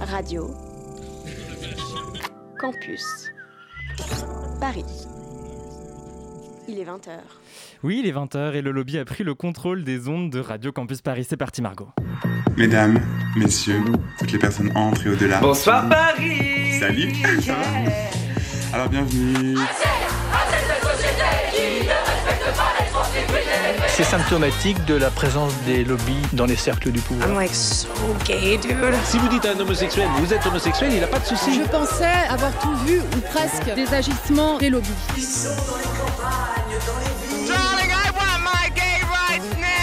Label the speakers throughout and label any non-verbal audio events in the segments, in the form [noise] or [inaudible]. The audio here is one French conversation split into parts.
Speaker 1: Radio Campus Paris. Il est 20h.
Speaker 2: Oui, il est 20h et le lobby a pris le contrôle des ondes de Radio Campus Paris. C'est parti Margot.
Speaker 3: Mesdames, messieurs, toutes les personnes entrent et au-delà.
Speaker 4: Bonsoir Paris
Speaker 3: Salut Alors bienvenue
Speaker 5: C'est symptomatique de la présence des lobbies dans les cercles du pouvoir.
Speaker 6: I'm like so gay, dude.
Speaker 4: Si vous dites à un homosexuel, vous êtes homosexuel, il n'a pas de souci.
Speaker 7: Je pensais avoir tout vu, ou presque, des agissements des lobbies.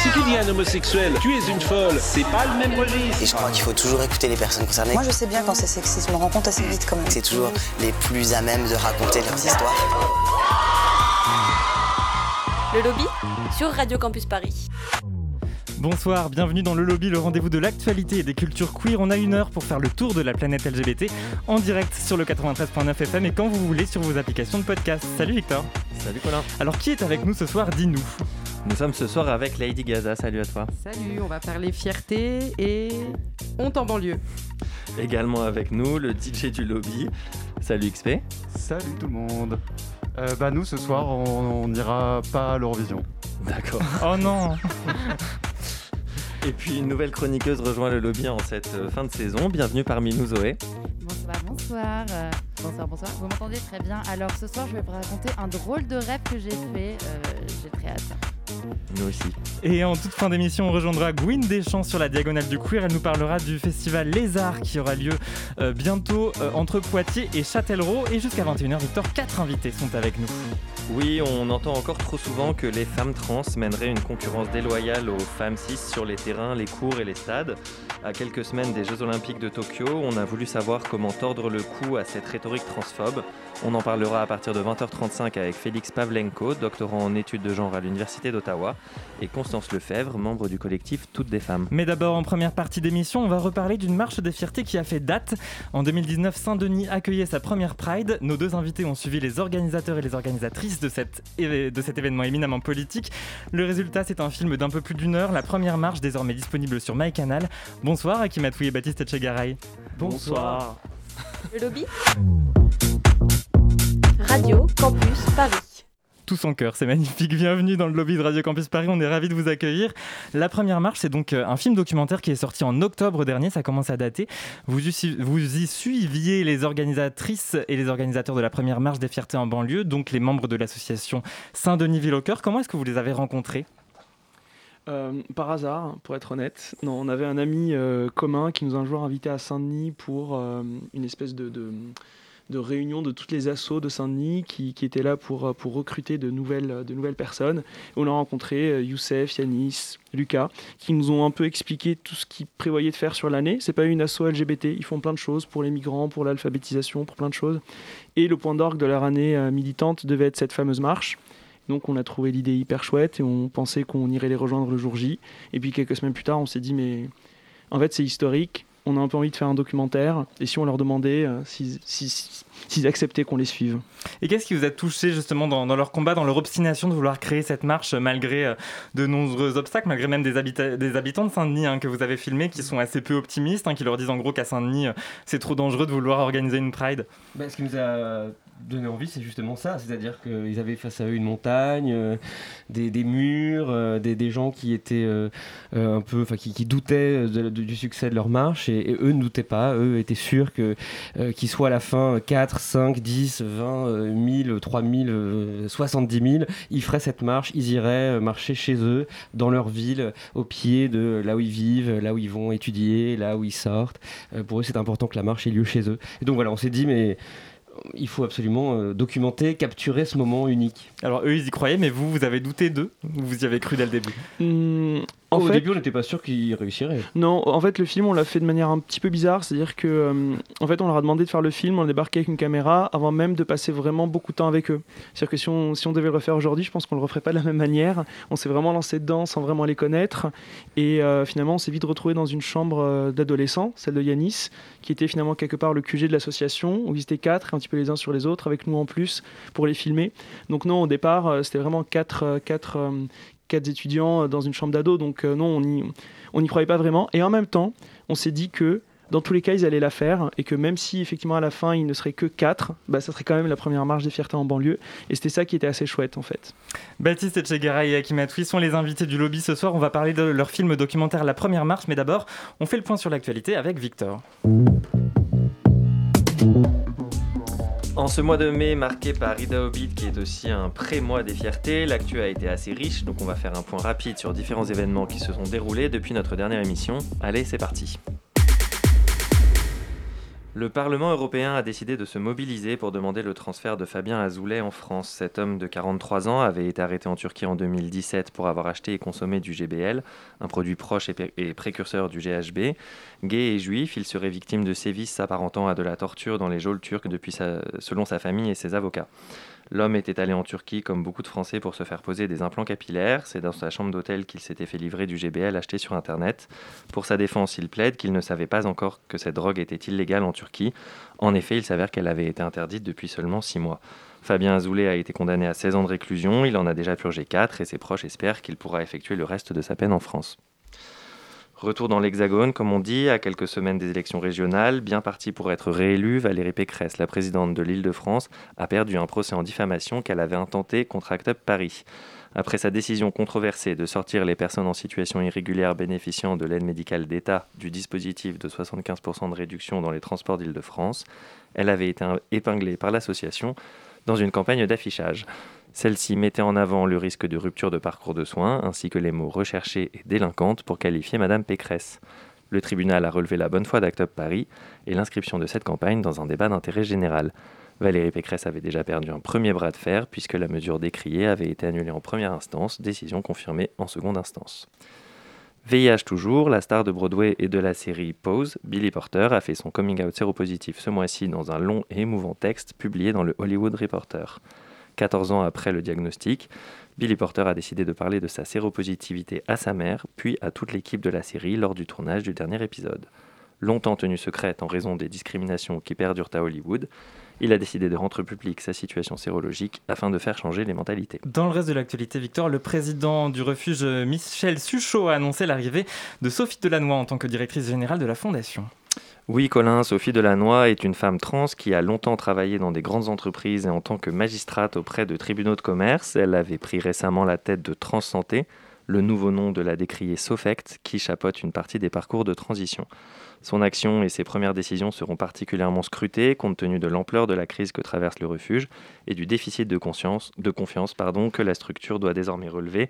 Speaker 4: Si tu dis à un homosexuel, tu es une folle, c'est pas le même registre.
Speaker 8: Et je crois qu'il faut toujours écouter les personnes concernées.
Speaker 9: Moi, je sais bien quand c'est sexiste, je me rends compte assez vite quand même.
Speaker 8: C'est toujours les plus à même de raconter leurs histoires.
Speaker 1: Le lobby sur Radio Campus Paris.
Speaker 2: Bonsoir, bienvenue dans le lobby, le rendez-vous de l'actualité et des cultures queer. On a une heure pour faire le tour de la planète LGBT en direct sur le 93.9 FM et quand vous voulez sur vos applications de podcast. Salut Victor.
Speaker 10: Salut Colin.
Speaker 2: Alors qui est avec nous ce soir? Dis-nous.
Speaker 10: Nous sommes ce soir avec Lady Gaza. Salut à toi.
Speaker 11: Salut, on va parler fierté et honte en banlieue.
Speaker 10: Également avec nous le DJ du lobby. Salut XP.
Speaker 12: Salut tout le monde. Euh, bah nous ce soir on n'ira pas à l'Eurovision.
Speaker 10: D'accord.
Speaker 2: oh non
Speaker 10: Et puis une nouvelle chroniqueuse rejoint le lobby en cette euh, fin de saison. Bienvenue parmi nous Zoé.
Speaker 13: Bonsoir, bonsoir. Euh, bonsoir, bonsoir. Vous m'entendez très bien. Alors ce soir je vais vous raconter un drôle de rêve que j'ai fait. Euh, j'ai très hâte.
Speaker 10: Nous aussi.
Speaker 2: Et en toute fin d'émission, on rejoindra Gwyn Deschamps sur la diagonale du queer. Elle nous parlera du festival Les Arts qui aura lieu euh, bientôt euh, entre Poitiers et Châtellerault. Et jusqu'à 21h, Victor, quatre invités sont avec nous.
Speaker 10: Oui, on entend encore trop souvent que les femmes trans mèneraient une concurrence déloyale aux femmes cis sur les terrains, les cours et les stades. À quelques semaines des Jeux Olympiques de Tokyo, on a voulu savoir comment tordre le cou à cette rhétorique transphobe. On en parlera à partir de 20h35 avec Félix Pavlenko, doctorant en études de genre à l'Université d'Ottawa, et Constance Lefebvre, membre du collectif Toutes des femmes.
Speaker 2: Mais d'abord, en première partie d'émission, on va reparler d'une marche des fiertés qui a fait date. En 2019, Saint-Denis accueillait sa première Pride. Nos deux invités ont suivi les organisateurs et les organisatrices de, cette, de cet événement éminemment politique. Le résultat, c'est un film d'un peu plus d'une heure, la première marche désormais disponible sur MyCanal. Bonsoir Akimatou et Baptiste Etchegaray.
Speaker 10: Bonsoir.
Speaker 1: Le lobby? Radio Campus Paris.
Speaker 2: Son cœur, c'est magnifique. Bienvenue dans le lobby de Radio Campus Paris, on est ravis de vous accueillir. La première marche, c'est donc euh, un film documentaire qui est sorti en octobre dernier, ça commence à dater. Vous vous y suiviez les organisatrices et les organisateurs de la première marche des fiertés en banlieue, donc les membres de l'association Saint-Denis Ville au Cœur. Comment est-ce que vous les avez rencontrés?
Speaker 14: Euh, par hasard, pour être honnête. Non, on avait un ami euh, commun qui nous a un jour invité à Saint-Denis pour une espèce de, de, réunion de toutes les assos de Saint-Denis qui, qui, étaient là pour, pour recruter de nouvelles, de nouvelles personnes. On a rencontré Youssef, Yanis, Lucas, qui nous ont un peu expliqué tout ce qu'ils prévoyaient de faire sur l'année. C'est pas une asso LGBT, ils font plein de choses pour les migrants, pour l'alphabétisation, pour plein de choses. Et le point d'orgue de leur année militante devait être cette fameuse marche. Donc on a trouvé l'idée hyper chouette et on pensait qu'on irait les rejoindre le jour J. Et puis quelques semaines plus tard, on s'est dit mais en fait c'est historique, on a un peu envie de faire un documentaire et si on leur demandait euh, si, si, acceptaient qu'on les suive.
Speaker 2: Et qu'est-ce qui vous a touché justement dans, dans, leur combat, dans leur obstination de vouloir créer cette marche malgré euh, de nombreux obstacles, malgré même des, habita des habitants de Saint-Denis hein, que vous avez filmés qui sont assez peu optimistes, hein, qui leur disent en gros qu'à Saint-Denis euh, c'est trop dangereux de vouloir organiser une Pride?
Speaker 15: Bah, Ce qui nous a donné envie, c'est justement ça. C'est-à-dire qu'ils avaient face à eux une montagne, euh, des, des, murs, euh, des, des, gens qui étaient euh, un peu, enfin, qui, qui, doutaient de, de, du succès de leur marche et, et, eux ne doutaient pas. Eux étaient sûrs que qu'ils soient à la fin 4, 5, 10, 20, 1000, 3000, 70 000, ils feraient cette marche, ils iraient marcher chez eux, dans leur ville, au pied de là où ils vivent, là où ils vont étudier, là où ils sortent. pour eux, c'est important que la marche ait lieu chez eux. Et donc voilà, on s'est dit, mais il faut absolument euh, documenter, capturer ce moment unique.
Speaker 2: Alors eux, ils y croyaient, mais vous, vous avez douté d'eux Vous y avez cru dès le début?
Speaker 14: Mmh,
Speaker 15: en Au fait, début, on n'était pas sûr qu'ils réussiraient.
Speaker 14: Non, en fait, le film, on l'a fait de manière un petit peu bizarre. C'est-à-dire que, euh, en fait, on leur a demandé de faire le film, on a débarqué avec une caméra avant même de passer vraiment beaucoup de temps avec eux. C'est-à-dire que si on, si on devait le refaire aujourd'hui, je pense qu'on le referait pas de la même manière. On s'est vraiment lancé dedans sans vraiment les connaître. Et euh, finalement, on s'est vite retrouvé dans une chambre euh, d'adolescents, celle de Yanis, qui était finalement quelque part le QG de l'association, où ils étaient quatre, un petit peu les uns sur les autres, avec nous en plus, pour les filmer. Donc non, au départ, c'était vraiment quatre, quatre, quatre étudiants dans une chambre d'ado. Donc non, on n'y on y croyait pas vraiment. Et en même temps, on s'est dit que dans tous les cas, ils allaient la faire et que même si effectivement à la fin il ne serait que 4, bah, ça serait quand même la première marche des fiertés en banlieue. Et c'était ça qui était assez chouette en fait.
Speaker 2: Baptiste Etchegara et Akimatui sont les invités du lobby ce soir. On va parler de leur film documentaire La Première Marche, mais d'abord, on fait le point sur l'actualité avec Victor.
Speaker 10: En ce mois de mai marqué par Ida Hobbit qui est aussi un pré-mois des fiertés, l'actu a été assez riche donc on va faire un point rapide sur différents événements qui se sont déroulés depuis notre dernière émission. Allez, c'est parti. Le Parlement européen a décidé de se mobiliser pour demander le transfert de Fabien Azoulay en France. Cet homme de 43 ans avait été arrêté en Turquie en 2017 pour avoir acheté et consommé du GBL, un produit proche et, précurseur du GHB. Gay et juif, il serait victime de sévices s'apparentant à de la torture dans les geôles turques selon sa famille et ses avocats. L'homme était allé en Turquie, comme beaucoup de Français, pour se faire poser des implants capillaires. C'est dans sa chambre d'hôtel qu'il s'était fait livrer du GBL acheté sur Internet. Pour sa défense, il plaide qu'il ne savait pas encore que cette drogue était illégale en Turquie. En effet, il s'avère qu'elle avait été interdite depuis seulement 6 mois. Fabien Azoulay a été condamné à 16 ans de réclusion, il en a déjà purgé 4 et ses proches espèrent qu'il pourra effectuer le reste de sa peine en France. Retour dans l'Hexagone, comme on dit, à quelques semaines des élections régionales, bien partie pour être réélue, Valérie Pécresse, la présidente de l'Île-de-France, a perdu un procès en diffamation qu'elle avait intenté contre Act Up Paris. Après sa décision controversée de sortir les personnes en situation irrégulière bénéficiant de l'aide médicale d'État du dispositif de 75% de réduction dans les transports d'Île-de-France, elle avait été épinglée par l'association dans une campagne d'affichage. Celle-ci mettait en avant le risque de rupture de parcours de soins ainsi que les mots recherchés et délinquante pour qualifier Madame Pécresse. Le tribunal a relevé la bonne foi d'Act Paris et l'inscription de cette campagne dans un débat d'intérêt général. Valérie Pécresse avait déjà perdu un premier bras de fer puisque la mesure décriée avait été annulée en première instance, décision confirmée en seconde instance. VIH toujours, la star de Broadway et de la série Pose, Billy Porter, a fait son coming out séropositif ce mois-ci dans un long et émouvant texte publié dans le Hollywood Reporter. 14 ans après le diagnostic, Billy Porter a décidé de parler de sa séropositivité à sa mère, puis à toute l'équipe de la série lors du tournage du dernier épisode. Longtemps tenue secrète en raison des discriminations qui perdurent à Hollywood, il a décidé de rendre publique sa situation sérologique afin de faire changer les mentalités.
Speaker 2: Dans le reste de l'actualité, Victor, le président du refuge Michel Suchot a annoncé l'arrivée de Sophie Delannoy en tant que directrice générale de la fondation.
Speaker 10: Oui, Colin, Sophie Delannoy est une femme trans qui a longtemps travaillé dans des grandes entreprises et en tant que magistrate auprès de tribunaux de commerce. Elle avait pris récemment la tête de Transsanté, le nouveau nom de la décriée Sofect, qui chapeaute une partie des parcours de transition. Son action et ses premières décisions seront particulièrement scrutées compte tenu de l'ampleur de la crise que traverse le refuge et du déficit de, confiance que la structure doit désormais relever.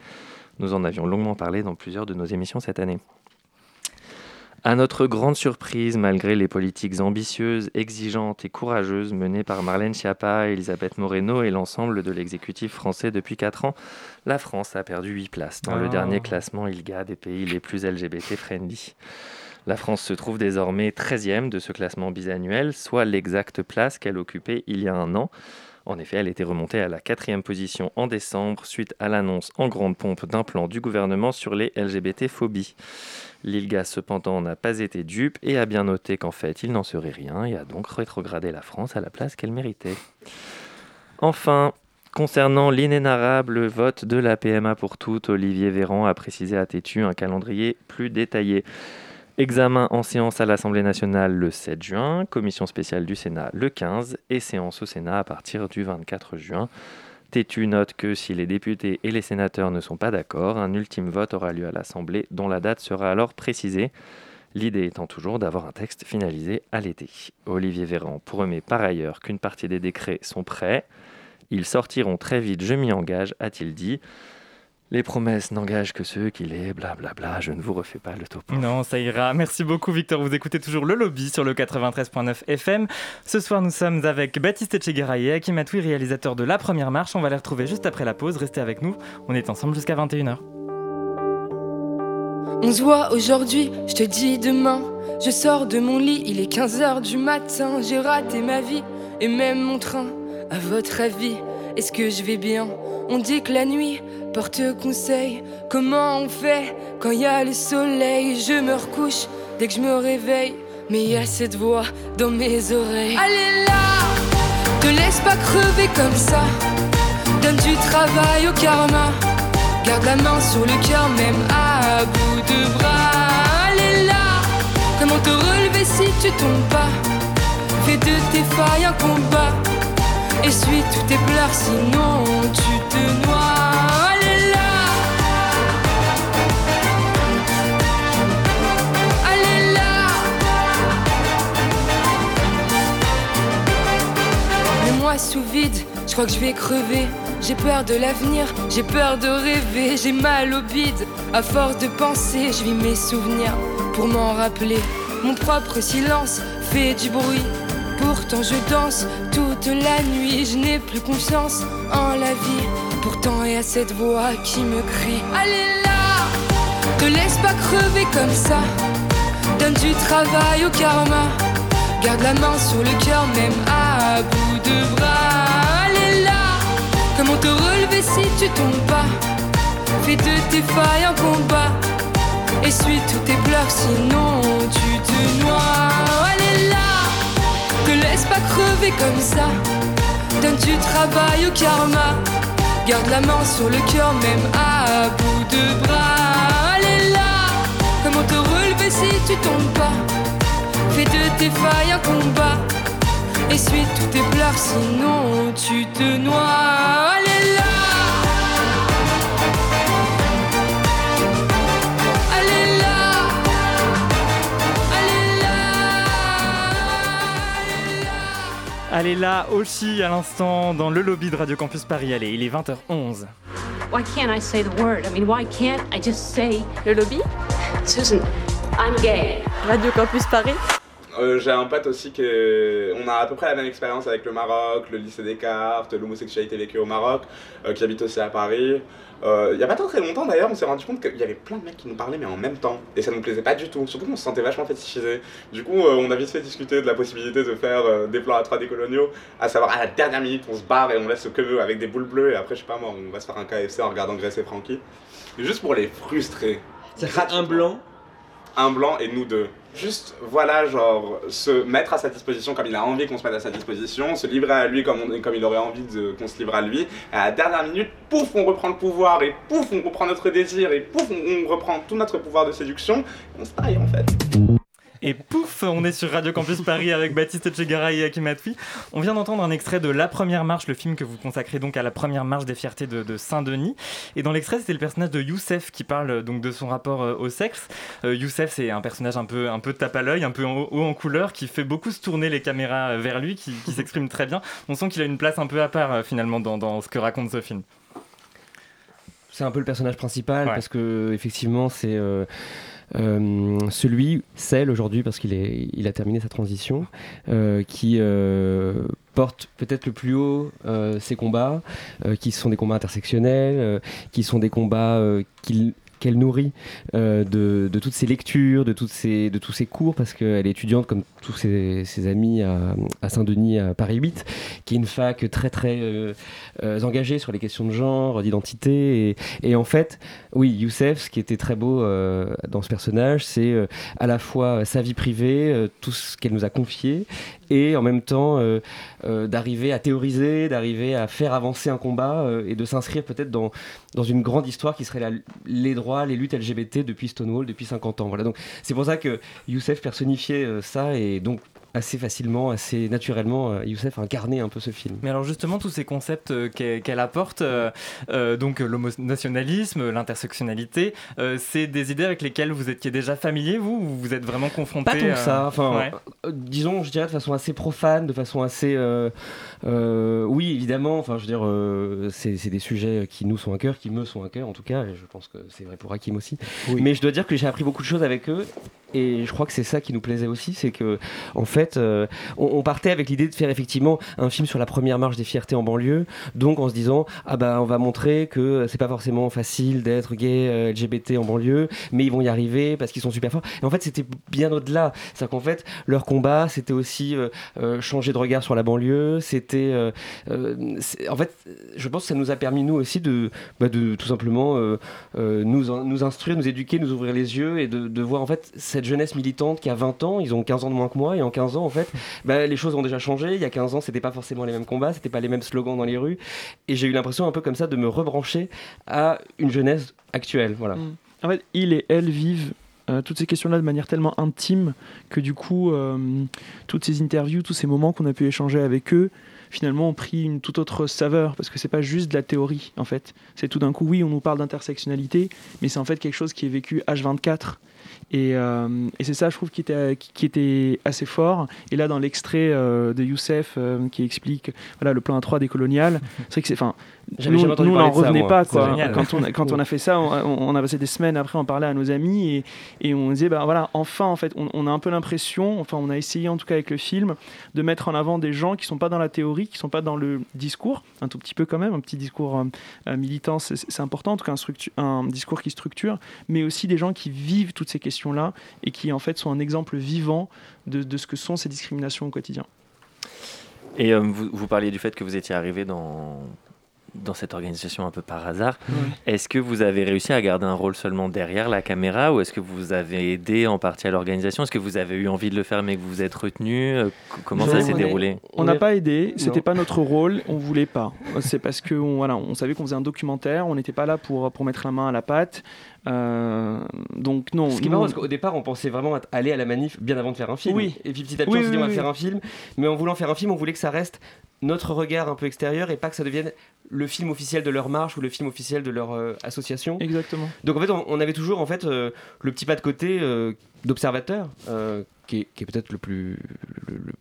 Speaker 10: Nous en avions longuement parlé dans plusieurs de nos émissions cette année. À notre grande surprise, malgré les politiques ambitieuses, exigeantes et courageuses menées par Marlène Schiappa, Elisabeth Moreno et l'ensemble de l'exécutif français depuis 4 ans, la France a perdu 8 places dans le ah. dernier classement ILGA des pays les plus LGBT-friendly. La France se trouve désormais 13e de ce classement bisannuel, soit l'exacte place qu'elle occupait il y a un an. En effet, elle était remontée à la quatrième position en décembre suite à l'annonce en grande pompe d'un plan du gouvernement sur les LGBT-phobies. L'ILGA cependant n'a pas été dupe et a bien noté qu'en fait il n'en serait rien et a donc rétrogradé la France à la place qu'elle méritait. Enfin, concernant l'inénarrable vote de la PMA pour toutes, Olivier Véran a précisé à Tétu un calendrier plus détaillé. Examen en séance à l'Assemblée nationale le 7 juin, commission spéciale du Sénat le 15 et séance au Sénat à partir du 24 juin. Tétu note que si les députés et les sénateurs ne sont pas d'accord, un ultime vote aura lieu à l'Assemblée dont la date sera alors précisée. L'idée étant toujours d'avoir un texte finalisé à l'été. Olivier Véran promet par ailleurs qu'une partie des décrets sont prêts. Ils sortiront très vite, je m'y engage, a-t-il dit. Les promesses n'engagent que ceux qui les blablabla. Je ne vous refais pas le topo.
Speaker 2: Non, ça ira. Merci beaucoup, Victor. Vous écoutez toujours le lobby sur le 93.9 FM. Ce soir, nous sommes avec Baptiste Etchegaray et Hakim Atoui, réalisateur de La Première Marche. On va les retrouver juste après la pause. Restez avec nous. On est ensemble jusqu'à 21h.
Speaker 16: On se voit aujourd'hui, je te dis demain. Je sors de mon lit, il est 15h du matin. J'ai raté ma vie et même mon train. À votre avis, est-ce que je vais bien? On dit que la nuit porte conseil. Comment on fait quand il y a le soleil? Je me recouche dès que je me réveille. Mais il y a cette voix dans mes oreilles. Allez là, te laisse pas crever comme ça. Donne du travail au karma. Garde la main sur le cœur, même à bout de bras. Allez là, Comment te relever si tu tombes pas? Fais de tes failles un combat. Essuie tous tes pleurs, sinon tu te noies. Allez là Le moi sous vide, je crois que je vais crever. J'ai peur de l'avenir, j'ai peur de rêver, j'ai mal au bide. À force de penser, je vis mes souvenirs pour m'en rappeler. Mon propre silence fait du bruit. Pourtant je danse toute la nuit, je n'ai plus confiance en la vie. Pourtant y a cette voix qui me crie Allez là, te laisse pas crever comme ça. Donne du travail au karma. Garde la main sur le cœur, même à bout de bras. Allez là, comment te relever si tu tombes pas? Fais de tes failles un combat. Essuie tous tes pleurs, sinon tu te noies. Laisse pas crever comme ça. Donne du travail au karma. Garde la main sur le cœur, même à bout de bras. Allez là, comment te relever si tu tombes pas? Fais de tes failles un combat. Essuie tous tes pleurs, sinon tu te noies. Allez là,
Speaker 2: Oshi à l'instant dans le lobby de Radio Campus Paris. Allez, il est 20h11.
Speaker 17: Why can't I say the word? I mean, why can't I just say
Speaker 1: Le lobby?
Speaker 17: Susan, I'm gay.
Speaker 1: Radio Campus Paris
Speaker 18: Euh, j'ai un pote aussi qui est- on a à peu près la même expérience avec le Maroc, le lycée Descartes, l'homosexualité vécue au Maroc, euh, qui habite aussi à Paris. Euh, Il y a pas tant très longtemps d'ailleurs, on s'est rendu compte qu'il y avait plein de mecs qui nous parlaient mais en même temps, et ça nous plaisait pas du tout. Surtout qu'on se sentait vachement fétichisé. Du coup, euh, on a vite fait discuter de la possibilité de faire euh, des plans à 3D coloniaux, à savoir à la dernière minute, on se barre et on laisse que avec des boules bleues, et après je sais pas moi, on va se faire un KFC en regardant Grace et Frankie. Juste pour les frustrer.
Speaker 15: Ça fait un blanc
Speaker 18: un blanc et nous deux. Juste, voilà, genre, se mettre à sa disposition comme il a envie qu'on se mette à sa disposition, se livrer à lui comme, il aurait envie qu'on se livre à lui. Et à la dernière minute, pouf, on reprend le pouvoir, et pouf, on reprend notre désir, et pouf, on, on reprend tout notre pouvoir de séduction, et on se taille en fait.
Speaker 2: Et pouf, on est sur Radio Campus Paris avec Baptiste Etchegara et Hakim Atfi. On vient d'entendre un extrait de La Première Marche, le film que vous consacrez donc à la Première Marche des Fiertés de, de Saint-Denis. Et dans l'extrait, c'était le personnage de Youssef qui parle euh, donc de son rapport euh, au sexe. Euh, Youssef, c'est un personnage un peu, un peu tape à l'œil, un peu en- haut en couleur, qui fait beaucoup se tourner les caméras vers lui, qui, qui s'exprime très bien. On sent qu'il a une place un peu à part euh, finalement dans, dans ce que raconte ce film.
Speaker 15: C'est un peu le personnage principal
Speaker 2: Ouais.
Speaker 15: parce que effectivement c'est euh, celui, celle aujourd'hui parce qu'il a terminé sa transition, euh, qui euh, porte peut-être le plus haut euh, ses combats, euh, qui sont des combats intersectionnels, euh, qui sont des combats euh, qu'elle nourrit euh, de, toutes ses lectures, de, tous ses cours, parce qu'elle est étudiante comme tous ses, amis à, Saint-Denis, à Paris 8, qui est une fac très très euh, euh, engagée sur les questions de genre, d'identité. Et, en fait, oui, Youssef, ce qui était très beau dans ce personnage, c'est à la fois sa vie privée, tout ce qu'elle nous a confié, et en même temps d'arriver à théoriser, d'arriver à faire avancer un combat et de s'inscrire peut-être dans, une grande histoire qui serait les droits, les luttes LGBT depuis Stonewall, depuis 50 ans. Voilà, donc c'est pour ça que Youssef personnifiait euh, ça et donc assez facilement, assez naturellement, euh, Youssef incarnait un peu ce film.
Speaker 2: Mais alors justement, tous ces concepts euh, qu'elle apporte, euh, euh, donc l'homonationalisme, l'intersectionnalité, euh, c'est des idées avec lesquelles vous étiez déjà familier, vous, ou vous êtes vraiment confronté
Speaker 15: Pas tant que ça. Enfin,
Speaker 2: ouais.
Speaker 15: euh, disons, je dirais de façon assez profane, de façon assez. euh, euh, oui, évidemment. Enfin, je veux dire, euh, c'est c'est des sujets qui nous sont à cœur, qui me sont à cœur, en tout cas. Et je pense que c'est vrai pour Hakim aussi. Mais je dois dire que j'ai appris beaucoup de choses avec eux. Et je crois que c'est ça qui nous plaisait aussi, c'est que en fait, euh, on, partait avec l'idée de faire effectivement un film sur la première marche des fiertés en banlieue, donc en se disant ah bah on va montrer que c'est pas forcément facile d'être gay euh, LGBT en banlieue, mais ils vont y arriver parce qu'ils sont super forts. Et en fait, c'était bien au-delà, c'est qu'en fait leur combat, c'était aussi euh, changer de regard sur la banlieue, c'était en fait, je pense que ça nous a permis nous aussi de, bah, tout simplement nous, nous instruire, nous éduquer, nous ouvrir les yeux et de, de voir en fait cette jeunesse militante qui a 20 ans, ils ont 15 ans de moins que moi et en 15 en fait, bah, les choses ont déjà changé. Il y a 15 ans, c'était pas forcément les mêmes combats, c'était pas les mêmes slogans dans les rues et j'ai eu l'impression un peu comme ça de me rebrancher à une jeunesse actuelle, voilà.
Speaker 14: En fait, il et elle vivent toutes ces questions-là de manière tellement intime que du coup, toutes ces interviews, tous ces moments qu'on a pu échanger avec eux, finalement ont pris une toute autre saveur parce que c'est pas juste de la théorie en fait. C'est tout d'un coup, oui, on nous parle d'intersectionnalité, mais c'est en fait quelque chose qui est vécu H24 euh, et, c'est ça, je trouve, qui était, qui, était assez fort. Et là, dans l'extrait euh, de Youssef euh, qui explique voilà, le plan A3 des coloniales, [laughs] c'est vrai que c'est. Enfin, nous, nous on n'en revenait pas. Quoi. Quand, on, quand on a fait ça, on, a passé des semaines après, on parlait à nos amis et, et on disait, bah, voilà, enfin, en fait, on, a un peu l'impression, enfin, on a essayé en tout cas avec le film, de mettre en avant des gens qui ne sont pas dans la théorie, qui ne sont pas dans le discours, un tout petit peu quand même, un petit discours militant, c'est important, en tout cas un, un discours qui structure, mais aussi des gens qui vivent toutes ces questions là et qui en fait sont un exemple vivant de, ce que sont ces discriminations au quotidien.
Speaker 10: Et euh, vous, vous, parliez du fait que vous étiez arrivé dans, dans cette organisation un peu par hasard. Est-ce que vous avez réussi à garder un rôle seulement derrière la caméra ou est-ce que vous avez aidé en partie à l'organisation? Est-ce que vous avez eu envie de le faire mais que vous êtes retenu? Euh, Comment ça s'est déroulé?
Speaker 14: On n'a pas aidé, c'était pas notre rôle, on voulait pas. C'est parce que voilà, on savait qu'on faisait un documentaire, on n'était pas là pour, pour mettre la main à la pâte. Euh, donc non.
Speaker 15: Ce qui est marrant, parce qu'au départ, on pensait vraiment aller à la manif bien avant de faire un film.
Speaker 14: Oui.
Speaker 15: Et puis petit à petit, on s'est dit, on va faire un film. Mais en voulant faire un film, on voulait que ça reste notre regard un peu extérieur et pas que ça devienne le film officiel de leur marche ou le film officiel de leur euh, association.
Speaker 14: Exactement.
Speaker 15: Donc en fait, on, avait toujours en fait euh, le petit pas de côté d'observateur qui est, peut-être le plus,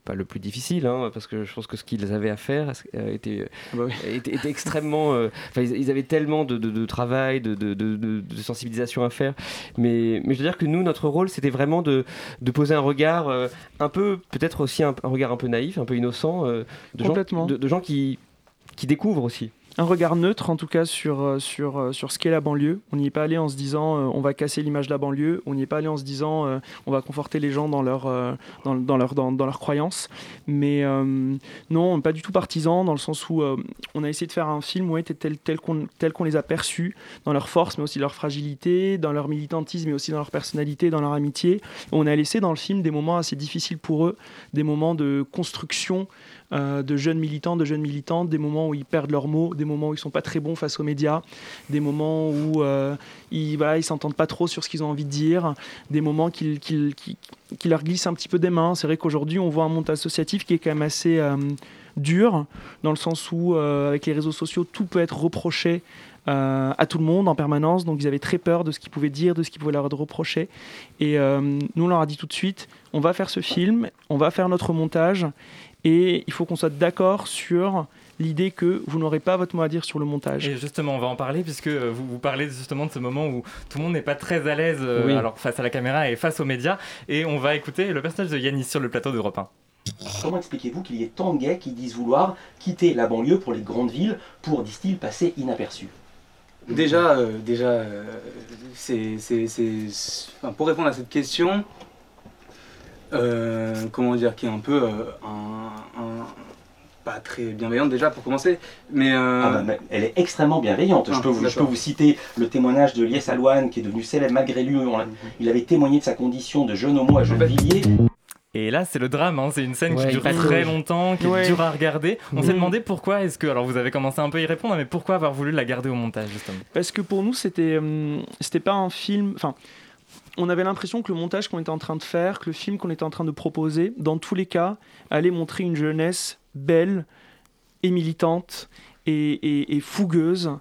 Speaker 15: pas le plus difficile, hein, parce que je pense que ce qu'ils avaient à faire était, ah bah était, extrêmement. Euh, ils, avaient tellement de, de, travail, de, de, sensibilisation à faire. Mais, mais je veux dire que nous, notre rôle, c'était vraiment de, poser un regard euh, un peu, peut-être aussi un, regard un peu naïf, un peu innocent, euh, de, gens, de, gens qui, qui découvrent aussi
Speaker 14: un regard neutre en tout cas sur, euh, sur, euh, sur ce qu'est la banlieue. On n'y est pas allé en se disant euh, on va casser l'image de la banlieue, on n'y est pas allé en se disant on va conforter les gens dans leur, dans, dans, leur, dans, leurs croyances. Mais non, pas du tout partisan dans le sens où on a essayé de faire un film où était tel, tel qu'on les a perçus, dans leur force mais aussi leur fragilité, dans leur militantisme mais aussi dans leur personnalité, dans leur amitié. On a laissé dans le film des moments assez difficiles pour eux, des moments de construction euh, de jeunes militants, de jeunes militantes, des moments où ils perdent leurs mots, des moments où ils sont pas très bons face aux médias, des moments où euh, ils voilà, s'entendent pas trop sur ce qu'ils ont envie de dire, des moments qui, leur glissent un petit peu des mains. C'est vrai qu'aujourd'hui on voit un monde associatif qui est quand même assez euh, dur, dans le sens où avec les réseaux sociaux tout peut être reproché. à tout le monde en permanence, donc ils avaient très peur de ce qu'ils pouvaient dire, de ce qu'ils pouvaient leur reprocher. Et nous, on leur a dit tout de suite, on va faire ce film, on va faire notre montage, et il faut qu'on soit d'accord sur l'idée que vous n'aurez pas votre mot à dire sur le montage.
Speaker 2: Et justement, on va en parler puisque vous, vous parlez justement de ce moment où tout le monde n'est pas très à l'aise euh, alors face à la caméra et face aux médias. Et on va écouter le personnage de Yanis sur le plateau d'Europe 1.
Speaker 19: Comment expliquez-vous qu'il y ait tant de gays qui disent vouloir quitter la banlieue pour les grandes villes pour, disent-ils, passer inaperçus?
Speaker 20: Déjà, euh, déjà euh, c'est, pour répondre à cette question, euh, comment dire, qui est un peu euh, un, pas très bienveillante déjà pour commencer, mais, euh,
Speaker 19: ah bah, elle est extrêmement bienveillante. je, ah, peux vous, je, peux vous, citer le témoignage de Lies Alouane qui est devenu célèbre malgré lui. il avait témoigné de sa condition de jeune homo à Gennevilliers.
Speaker 2: Et là, c'est le drame, hein. c'est une scène qui dure très longtemps, qui est dure à regarder. On s'est demandé pourquoi est-ce que, alors vous avez commencé un peu à y répondre, mais pourquoi avoir voulu la garder au montage justement?
Speaker 14: Parce que pour nous, c'était, c'était pas un film, enfin, on avait l'impression que le montage qu'on était en train de faire, que le film qu'on était en train de proposer, dans tous les cas, allait montrer une jeunesse belle et militante et, fougueuse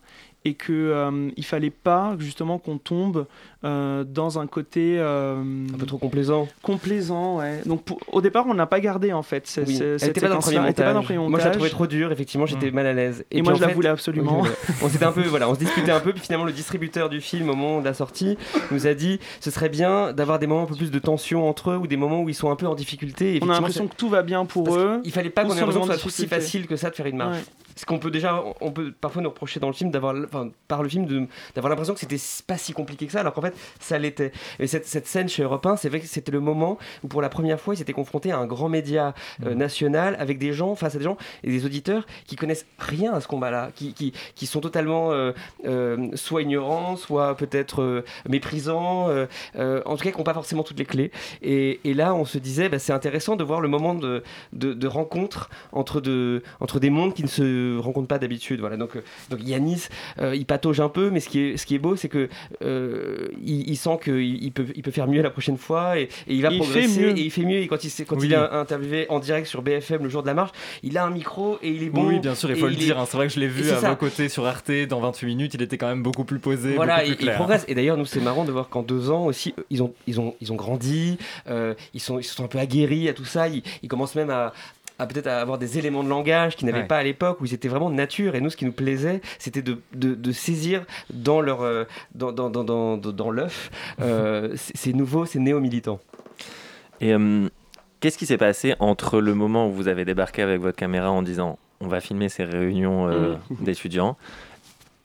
Speaker 14: et qu'il euh, il fallait pas justement qu'on tombe euh, dans un côté
Speaker 15: euh, un peu trop complaisant.
Speaker 14: Complaisant, ouais. Donc au départ, on n'a pas gardé en fait.
Speaker 15: Oui. Elle n'était pas, dans le premier montage. Moi, je la trouvais trop dur. Effectivement, j'étais mm. mal à l'aise.
Speaker 14: Et, moi, je la voulais absolument.
Speaker 15: on s'était un peu, voilà, on se disputait un peu. Puis finalement, le distributeur du film au moment de la sortie nous a dit, ce serait bien d'avoir des moments un peu plus de tension entre eux ou des moments où ils sont un peu en difficulté.
Speaker 14: on a l'impression que tout va bien pour eux.
Speaker 15: Il fallait pas qu'on ait l'impression que ce soit si facile que ça de faire une marche. Ce qu'on peut déjà, on peut parfois nous reprocher dans le film d'avoir, enfin, par le film, d'avoir l'impression que c'était pas si compliqué que ça, alors qu'en fait, ça l'était. Et cette, cette, scène chez Europe 1, c'est vrai que c'était le moment où pour la première fois, ils s'étaient confrontés à un grand média euh, mmh. national avec des gens, face à des gens et des auditeurs qui connaissent rien à ce combat-là, qui, qui, qui, sont totalement euh, euh, soit ignorants, soit peut-être méprisants, en tout cas qui n'ont pas forcément toutes les clés. Et, et là, on se disait, bah, c'est intéressant de voir le moment de, de, de rencontre entre, de, entre des mondes qui ne se rencontre pas d'habitude. Voilà. Donc, donc Yanis, il patauge un peu, mais ce qui est, ce qui est beau, c'est que il, sent qu'il il peut, il peut faire mieux la prochaine fois et, il va progresser et il fait mieux. Et quand il, quand il est interviewé en direct sur BFM le jour de la marche, il a un micro et il est bon.
Speaker 2: Oui, bien sûr, il faut le dire. Hein. C'est vrai que je l'ai vu à vos côtés sur Arte dans 28 minutes. Il était quand même beaucoup plus posé.
Speaker 15: Voilà,
Speaker 2: beaucoup plus
Speaker 15: il progresse. Et d'ailleurs, nous, c'est marrant de voir qu'en deux ans aussi, ils ont, ils ont, ils ont grandi, euh, ils, sont, ils sont un peu aguerris à tout ça. Ils, ils commencent même à, à peut-être avoir des éléments de langage qu'ils n'avaient pas à l'époque, où ils étaient vraiment de nature. Et nous, ce qui nous plaisait, c'était de, de, saisir dans leur euh, dans, dans, dans, dans l'œuf euh, [laughs] ces nouveaux, ces néo-militants.
Speaker 10: Et euh, qu'est-ce qui s'est passé entre le moment où vous avez débarqué avec votre caméra en disant on va filmer ces réunions mmh. d'étudiants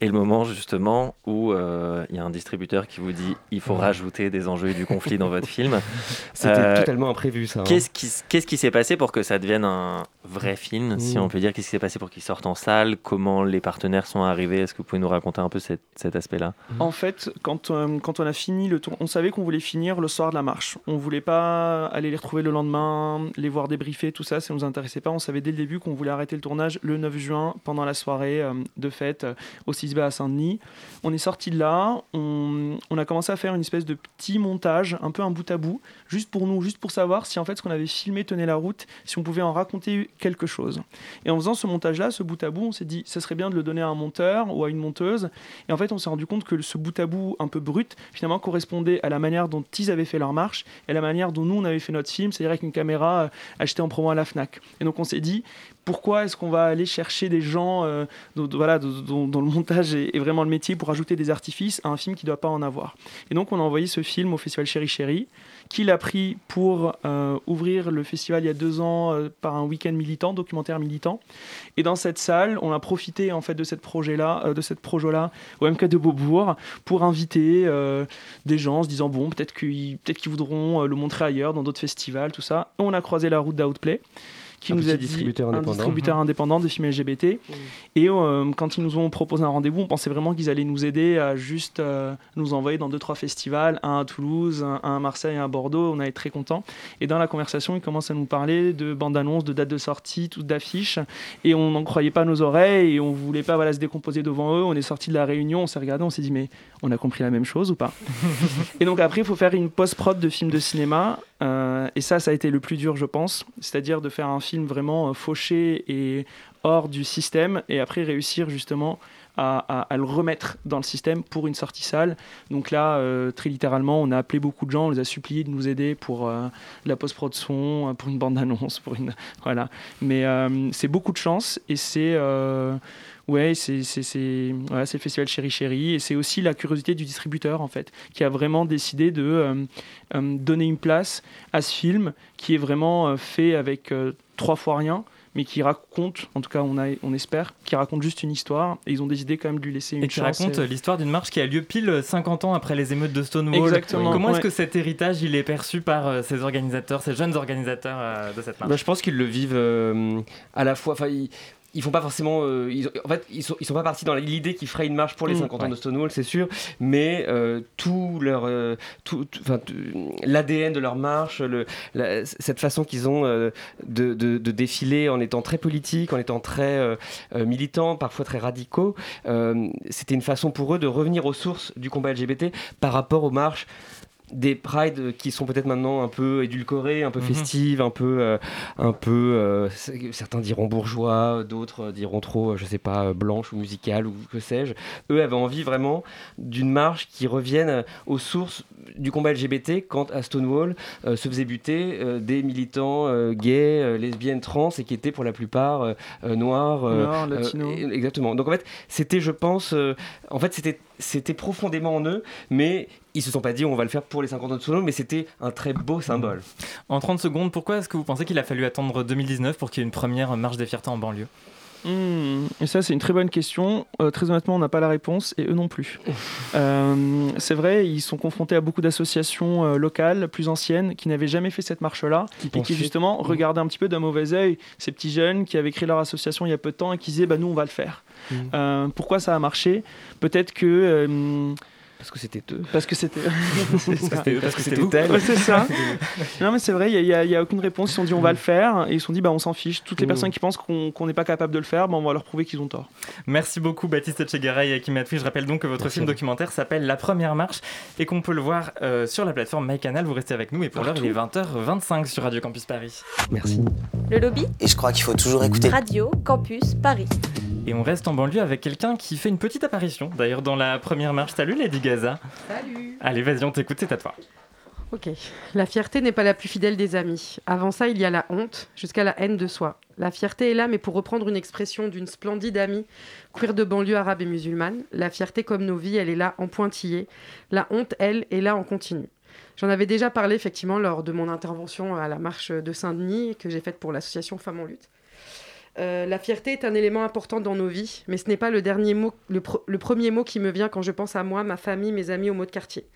Speaker 10: et le moment justement où euh, il y a un distributeur qui vous dit il faut rajouter des enjeux et du conflit dans votre film. [laughs]
Speaker 15: C'était euh, totalement imprévu ça. Hein.
Speaker 10: Qu'est-ce qui s'est passé pour que ça devienne un vrai film, si mmh. on peut dire? Qu'est-ce qui s'est passé pour qu'il sorte en salle? Comment les partenaires sont arrivés? Est-ce que vous pouvez nous raconter un peu cet, cet aspect-là?
Speaker 14: Mmh. En fait, quand, euh, quand on a fini le tour, on savait qu'on voulait finir le soir de la marche. On voulait pas aller les retrouver le lendemain, les voir débriefer, tout ça, ça nous intéressait pas. On savait dès le début qu'on voulait arrêter le tournage le 9 juin pendant la soirée de fête aussi à Saint-Denis. On est sorti de là, on, a commencé à faire une espèce de petit montage, un peu un bout à bout, juste pour nous, juste pour savoir si en fait ce qu'on avait filmé tenait la route, si on pouvait en raconter quelque chose. Et en faisant ce montage-là, ce bout à bout, on s'est dit, ça serait bien de le donner à un monteur ou à une monteuse. Et en fait, on s'est rendu compte que ce bout à bout un peu brut, finalement, correspondait à la manière dont ils avaient fait leur marche et à la manière dont nous, on avait fait notre film, c'est-à-dire avec une caméra euh, achetée en promo à la FNAC. Et donc on s'est dit, pourquoi est-ce qu'on va aller chercher des gens euh, dont, voilà, dont, le montage est, vraiment le métier pour ajouter des artifices à un film qui ne doit pas en avoir Et donc on a envoyé ce film au festival Chéri Chéri, qu'il a pris pour euh, ouvrir le festival il y a deux ans euh, par un week-end militant, documentaire militant. Et dans cette salle, on a profité en fait de cette projet-là, de cette projet-là au MK de Beaubourg pour inviter des gens en se disant bon peut-être qu'ils peut qu'ils voudront le montrer ailleurs dans d'autres festivals, tout ça. on a croisé la route d'Outplay qui nous a dit
Speaker 15: distributeur un
Speaker 14: distributeur indépendant de films LGBT. Et euh, quand ils nous ont proposé un rendez-vous, on pensait vraiment qu'ils allaient nous aider à juste euh, nous envoyer dans deux trois festivals, un à Toulouse, un, à Marseille, un à Bordeaux. On a été très contents. Et dans la conversation, ils commencent à nous parler de bandes annonces, de dates de sortie, tout d'affiches. Et on n'en croyait pas nos oreilles et on voulait pas voilà se décomposer devant eux. On est sorti de la réunion, on s'est regardé, on s'est dit mais on a compris la même chose ou pas? [laughs] Et donc après, il faut faire une post-prod de film de cinéma. Euh, et ça, ça a été le plus dur, je pense. C'est-à-dire de faire un film vraiment euh, fauché et hors du système et après réussir justement à, le remettre dans le système pour une sortie salle. Donc là, euh, très littéralement, on a appelé beaucoup de gens, on les a suppliés de nous aider pour la post-prod son, pour une bande-annonce, pour une... [laughs] Voilà. Mais c'est beaucoup de chance et c'est ouais, c'est voilà, le festival Chéri Chéri. Et c'est aussi la curiosité du distributeur, en fait, qui a vraiment décidé de euh, euh, donner une place à ce film qui est vraiment euh, fait avec trois fois rien mais qui raconte, en tout cas on, a, on espère, qui raconte juste une histoire. Et ils ont décidé quand même de lui laisser une
Speaker 2: et
Speaker 14: chance.
Speaker 2: Et qui raconte l'histoire d'une marche qui a lieu pile 50 ans après les émeutes de Stonewall. Exactement. Comment est-ce que cet héritage il est perçu par ces organisateurs, ces jeunes organisateurs de cette marche?
Speaker 15: Bah, Je pense qu'ils le vivent à la fois ils font pas forcément. Euh, ils, en fait, ils sont, ils sont pas partis dans l'idée qu'ils feraient une marche pour les 50 mmh, ans de Stonewall, c'est sûr, mais euh, tout leur, euh, tout, l'ADN de leur marche, le, cette façon qu'ils ont de, de, de, défiler en étant très politique, en étant très militants, parfois très radicaux, c'était une façon pour eux de revenir aux sources du combat LGBT par rapport aux marches des prides qui sont peut-être maintenant un peu édulcorées, un peu mhm. festives, un peu, euh, un peu euh, certains diront bourgeois, d'autres diront trop, je sais pas, blanche ou musicale ou que sais-je. Eux avaient envie vraiment d'une marche qui revienne aux sources du combat LGBT quand à Stonewall euh, se faisaient buter des militants gays, lesbiennes, trans et qui étaient pour la plupart noirs,
Speaker 14: Noir, latinos.
Speaker 15: exactement. Donc en fait, c'était, je pense, en fait, c'était c'était profondément en eux, mais ils se sont pas dit on va le faire pour les 50 ans de solo, mais c'était un très beau symbole.
Speaker 2: En 30 secondes, pourquoi est-ce que vous pensez qu'il a fallu attendre 2019 pour qu'il y ait une première marche des fiertés en banlieue?
Speaker 14: Hmm, et ça, c'est une très bonne question. Euh, très honnêtement, on n'a pas la réponse et eux non plus. [laughs] Euh, c'est vrai, ils sont confrontés à beaucoup d'associations euh, locales plus anciennes qui n'avaient jamais fait cette marche-là et qui justement mmh. regardaient un petit peu d'un mauvais œil ces petits jeunes qui avaient créé leur association il y a peu de temps et qui disaient bah, nous, on va le faire. Mmh. pourquoi ça a marché? Peut-être que
Speaker 15: Parce que c'était eux.
Speaker 14: Parce que c'était. [laughs]
Speaker 15: parce que c'était elle.
Speaker 14: Ouais, c'est ça. [laughs] non, mais c'est vrai, il n'y a, a, aucune réponse. Ils se sont dit on va le faire. Et ils se sont dit bah, on s'en fiche. Toutes les
Speaker 2: Mmh.
Speaker 14: personnes qui pensent qu'on n'est pas capable de le faire, bah, on va leur prouver qu'ils ont tort.
Speaker 2: Merci beaucoup Baptiste Etchegaray et Atfi. Je rappelle donc que votre
Speaker 14: Merci
Speaker 2: film documentaire s'appelle La Première Marche et qu'on peut le voir euh, sur la plateforme MyCanal. Vous restez avec nous et pour l'heure il est 20h25 sur Radio Campus Paris.
Speaker 15: Merci.
Speaker 1: Le lobby
Speaker 8: Et je crois qu'il faut toujours écouter.
Speaker 1: Radio Campus Paris.
Speaker 2: Et on reste en banlieue avec quelqu'un qui fait une petite apparition d'ailleurs dans la première marche. Salut Lady Gaza.
Speaker 11: Salut.
Speaker 2: Allez vas-y on t'écoute, c'est à toi.
Speaker 11: Ok. La fierté n'est pas la plus fidèle des amis. Avant ça, il y a la honte, jusqu'à la haine de soi. La fierté est là, mais pour reprendre une expression d'une splendide amie, queer de banlieue arabe et musulmane, la fierté comme nos vies, elle est là en pointillé. La honte, elle, est là en continu. J'en avais déjà parlé effectivement lors de mon intervention à la marche de Saint-Denis que j'ai faite pour l'association Femmes en lutte. Euh, la fierté est un élément important dans nos vies, mais ce n'est pas le premier mot qui me vient quand je pense à moi, ma famille, mes amis au mot de quartier.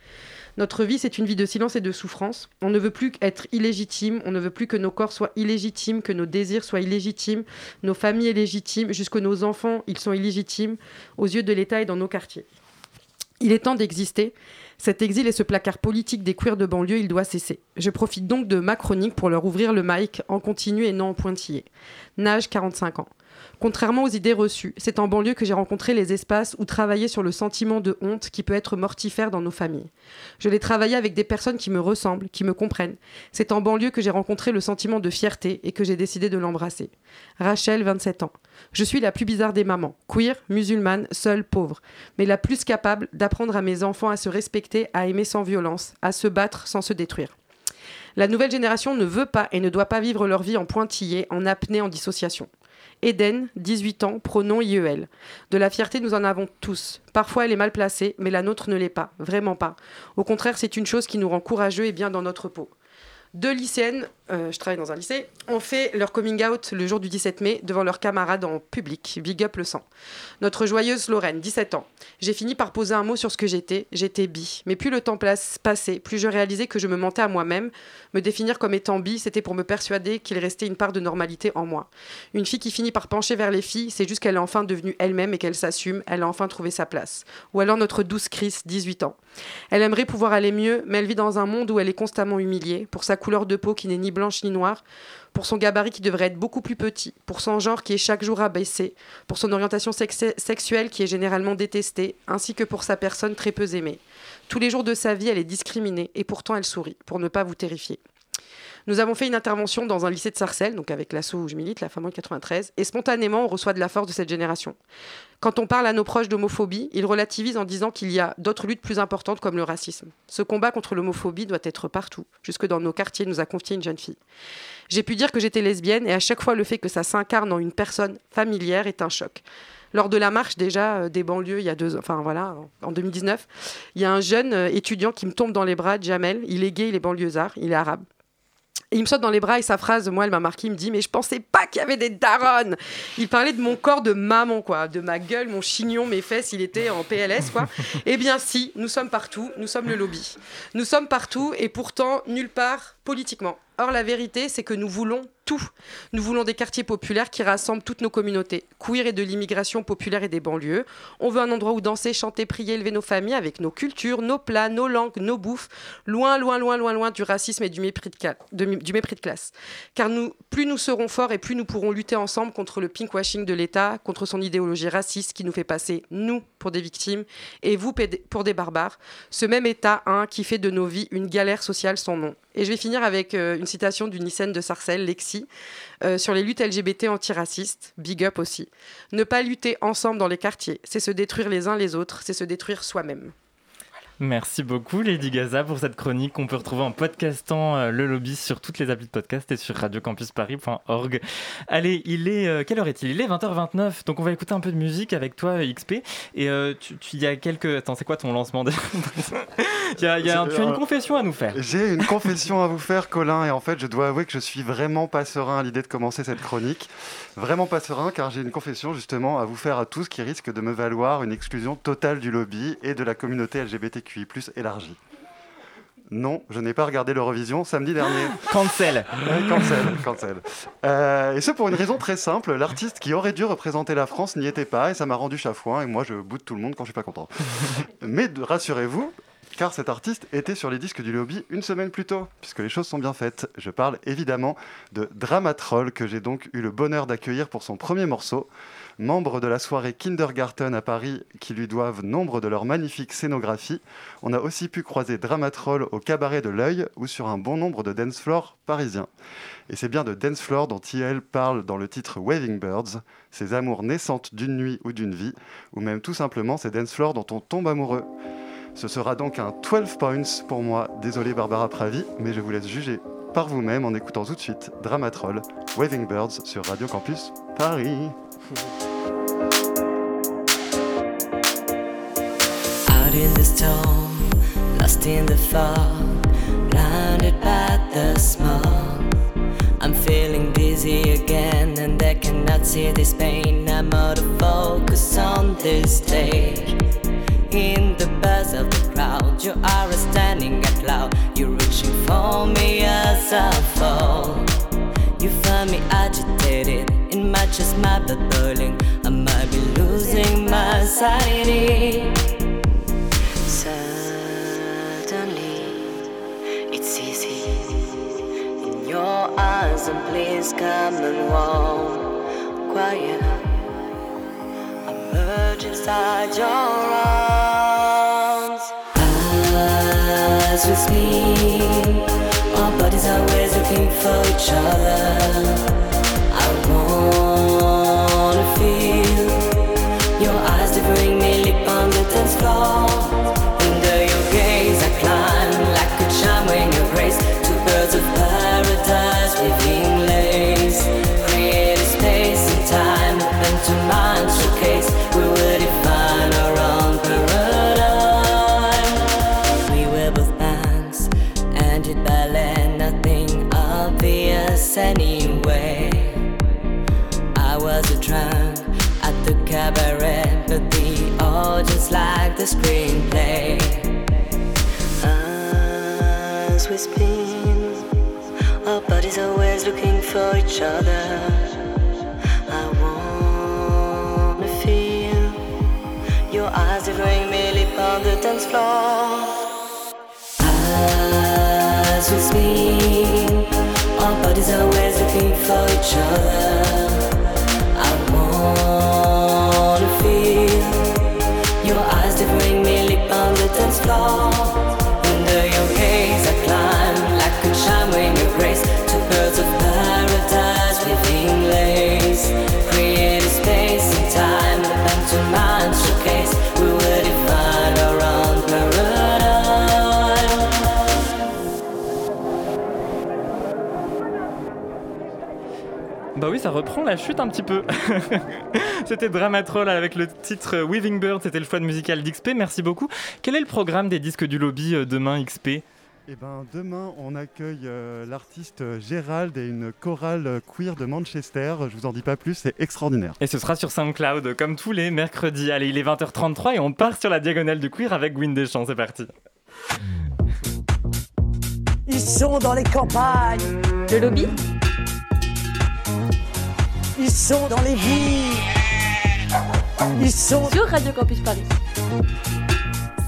Speaker 11: Notre vie, c'est une vie de silence et de souffrance. On ne veut plus être illégitime, on ne veut plus que nos corps soient illégitimes, que nos désirs soient illégitimes, nos familles illégitimes, jusque nos enfants, ils sont illégitimes aux yeux de l'État et dans nos quartiers. Il est temps d'exister. Cet exil et ce placard politique des queers de banlieue, il doit cesser. Je profite donc de ma chronique pour leur ouvrir le mic en continu et non en pointillé. Nage, 45 ans. Contrairement aux idées reçues, c'est en banlieue que j'ai rencontré les espaces où travailler sur le sentiment de honte qui peut être mortifère dans nos familles. Je l'ai travaillé avec des personnes qui me ressemblent, qui me comprennent. C'est en banlieue que j'ai rencontré le sentiment de fierté et que j'ai décidé de l'embrasser. Rachel, 27 ans. Je suis la plus bizarre des mamans, queer, musulmane, seule, pauvre, mais la plus capable d'apprendre à mes enfants à se respecter, à aimer sans violence, à se battre sans se détruire. La nouvelle génération ne veut pas et ne doit pas vivre leur vie en pointillé, en apnée, en dissociation. Eden, 18 ans, pronom IEL. De la fierté, nous en avons tous. Parfois, elle est mal placée, mais la nôtre ne l'est pas, vraiment pas. Au contraire, c'est une chose qui nous rend courageux et bien dans notre peau. Deux lycéennes, euh, je travaille dans un lycée, ont fait leur coming out le jour du 17 mai devant leurs camarades en public. Big up le sang. Notre joyeuse Lorraine, 17 ans. J'ai fini par poser un mot sur ce que j'étais. J'étais bi. Mais plus le temps passait, plus je réalisais que je me mentais à moi-même. Me définir comme étant bi, c'était pour me persuader qu'il restait une part de normalité en moi. Une fille qui finit par pencher vers les filles, c'est juste qu'elle est enfin devenue elle-même et qu'elle s'assume. Elle a enfin trouvé sa place. Ou alors notre douce Chris, 18 ans. Elle aimerait pouvoir aller mieux, mais elle vit dans un monde où elle est constamment humiliée, pour sa couleur de peau qui n'est ni blanche ni noire, pour son gabarit qui devrait être beaucoup plus petit, pour son genre qui est chaque jour abaissé, pour son orientation sexuelle qui est généralement détestée, ainsi que pour sa personne très peu aimée. Tous les jours de sa vie, elle est discriminée, et pourtant elle sourit, pour ne pas vous terrifier. Nous avons fait une intervention dans un lycée de Sarcelles, donc avec l'asso où je milite, la femme en 93, et spontanément, on reçoit de la force de cette génération. Quand on parle à nos proches d'homophobie, ils relativisent en disant qu'il y a d'autres luttes plus importantes comme le racisme. Ce combat contre l'homophobie doit être partout, jusque dans nos quartiers, nous a confié une jeune fille. J'ai pu dire que j'étais lesbienne, et à chaque fois, le fait que ça s'incarne en une personne familière est un choc. Lors de la marche déjà euh, des banlieues, il y a deux, enfin voilà, en- en 2019, il y a un jeune euh, étudiant qui me tombe dans les bras, Jamel. Il est gay, il est banlieusard, il est arabe. Il me saute dans les bras et sa phrase, moi, elle m'a marqué. Il me dit, mais je pensais pas qu'il y avait des daronnes. Il parlait de mon corps de maman, quoi, de ma gueule, mon chignon, mes fesses. Il était en PLS, quoi. eh bien, si, nous sommes partout. Nous sommes le lobby. Nous sommes partout et pourtant nulle part politiquement. Or, la vérité, c'est que nous voulons tout. Nous voulons des quartiers populaires qui rassemblent toutes nos communautés, queer et de l'immigration populaire et des banlieues. On veut un endroit où danser, chanter, prier, élever nos familles avec nos cultures, nos plats, nos langues, nos bouffes, loin, loin, loin, loin, loin du racisme et du mépris de, classe. Car plus nous serons forts et plus nous pourrons lutter ensemble contre le pinkwashing de l'État, contre son idéologie raciste qui nous fait passer, nous, pour des victimes et vous pour des barbares. Ce même État hein, qui fait de nos vies une galère sociale sans nom. Et je vais finir avec euh, une citation d'une lycéenne de Sarcelles, Lexi, euh, sur les luttes LGBT antiracistes, big up aussi. Ne pas lutter ensemble dans les quartiers, c'est se détruire les uns les autres, c'est se détruire soi-même.
Speaker 2: Merci beaucoup Lady Gaza pour cette chronique qu'on peut retrouver en podcastant euh, le lobby sur toutes les applis de podcast et sur radiocampusparis.org. Allez, il est euh, quelle heure est-il? Il est 20h29, donc on va écouter un peu de musique avec toi XP. Et euh, tu, il y a quelques attends, c'est quoi ton lancement Il y a, il y a un- Tu as une confession à nous faire.
Speaker 12: J'ai une confession à vous faire, Colin, et en fait, je dois avouer que je suis vraiment pas serein à l'idée de commencer cette chronique. Vraiment pas serein, car j'ai une confession justement à vous faire à tous qui risque de me valoir une exclusion totale du lobby et de la communauté LGBTQI+ élargie. Non, je n'ai pas regardé l'Eurovision samedi dernier. [laughs]
Speaker 2: Cancel.
Speaker 12: Ouais, cancel, cancel. Euh, et ce pour une raison très simple. L'artiste qui aurait dû représenter la France n'y était pas et ça m'a rendu chafouin et moi je boude tout le monde quand je suis pas content. [laughs] Mais rassurez-vous, car cet artiste était sur les disques du lobby une semaine plus tôt, puisque les choses sont bien faites. Je parle évidemment de Dramatroll, que j'ai donc eu le bonheur d'accueillir pour son premier morceau. Membre de la soirée Kindergarten à Paris, qui lui doivent nombre de leurs magnifiques scénographies, on a aussi pu croiser Dramatroll au cabaret de l'œil ou sur un bon nombre de dance floors parisiens. Et c'est bien de dance floor dont IL parle dans le titre Waving Birds, ces amours naissantes d'une nuit ou d'une vie, ou même tout simplement ces dance floors dont on tombe amoureux. Ce sera donc un 12 points pour moi. Désolé Barbara Pravi, mais je vous laisse juger par vous-même en écoutant tout de suite Dramatroll, Waving Birds sur Radio Campus Paris. [laughs]
Speaker 21: Out in the storm, lost in the fog, blinded by the smoke. I'm feeling dizzy again, and I cannot see this pain. I'm out of focus on this stage. In the buzz of the crowd, you are standing at cloud. You're reaching for me as I fall. You find me agitated, in my chest, my blood boiling. I might be losing my sanity. Eyes, and please come and walk quiet. Emerge inside your arms. As we speak, our bodies are always looking for each other. The screenplay. As we spin, our bodies always looking for each other. I wanna feel your eyes devouring me, lip on the dance floor. As we spin, our bodies always looking for each other.
Speaker 2: La chute un petit peu. [laughs] c'était Dramatroll avec le titre Weaving Bird, c'était le choix de musical d'XP, merci beaucoup. Quel est le programme des disques du lobby euh, demain XP
Speaker 12: Eh ben, demain, on accueille euh, l'artiste Gérald et une chorale queer de Manchester. Je vous en dis pas plus, c'est extraordinaire.
Speaker 2: Et ce sera sur SoundCloud, comme tous les mercredis. Allez, il est 20h33 et on part sur la diagonale du queer avec Gwyn Deschamps, c'est parti.
Speaker 22: Ils sont dans les campagnes.
Speaker 1: Le lobby?
Speaker 22: Ils sont dans les villes. Ils sont
Speaker 1: sur Radio Campus Paris.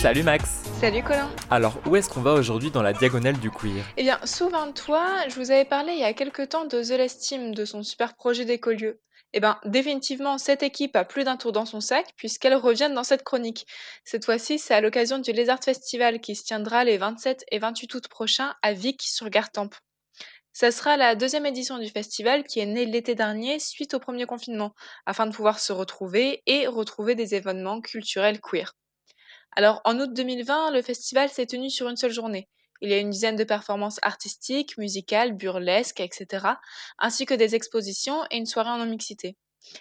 Speaker 2: Salut Max
Speaker 23: Salut Colin.
Speaker 2: Alors, où est-ce qu'on va aujourd'hui dans la diagonale du queer?
Speaker 23: Eh bien, souviens-toi, je vous avais parlé il y a quelque temps de The Last Team, de son super projet d'écolieu. Eh bien, définitivement, cette équipe a plus d'un tour dans son sac, puisqu'elle revient dans cette chronique. Cette fois-ci, c'est à l'occasion du Lézard Festival qui se tiendra les 27 et 28 août prochains à Vic sur Gartempe. Ça sera la deuxième édition du festival qui est née l'été dernier suite au premier confinement, afin de pouvoir se retrouver et retrouver des événements culturels queer. Alors, en août 2020, le festival s'est tenu sur une seule journée. Il y a une dizaine de performances artistiques, musicales, burlesques, etc., ainsi que des expositions et une soirée en non-mixité.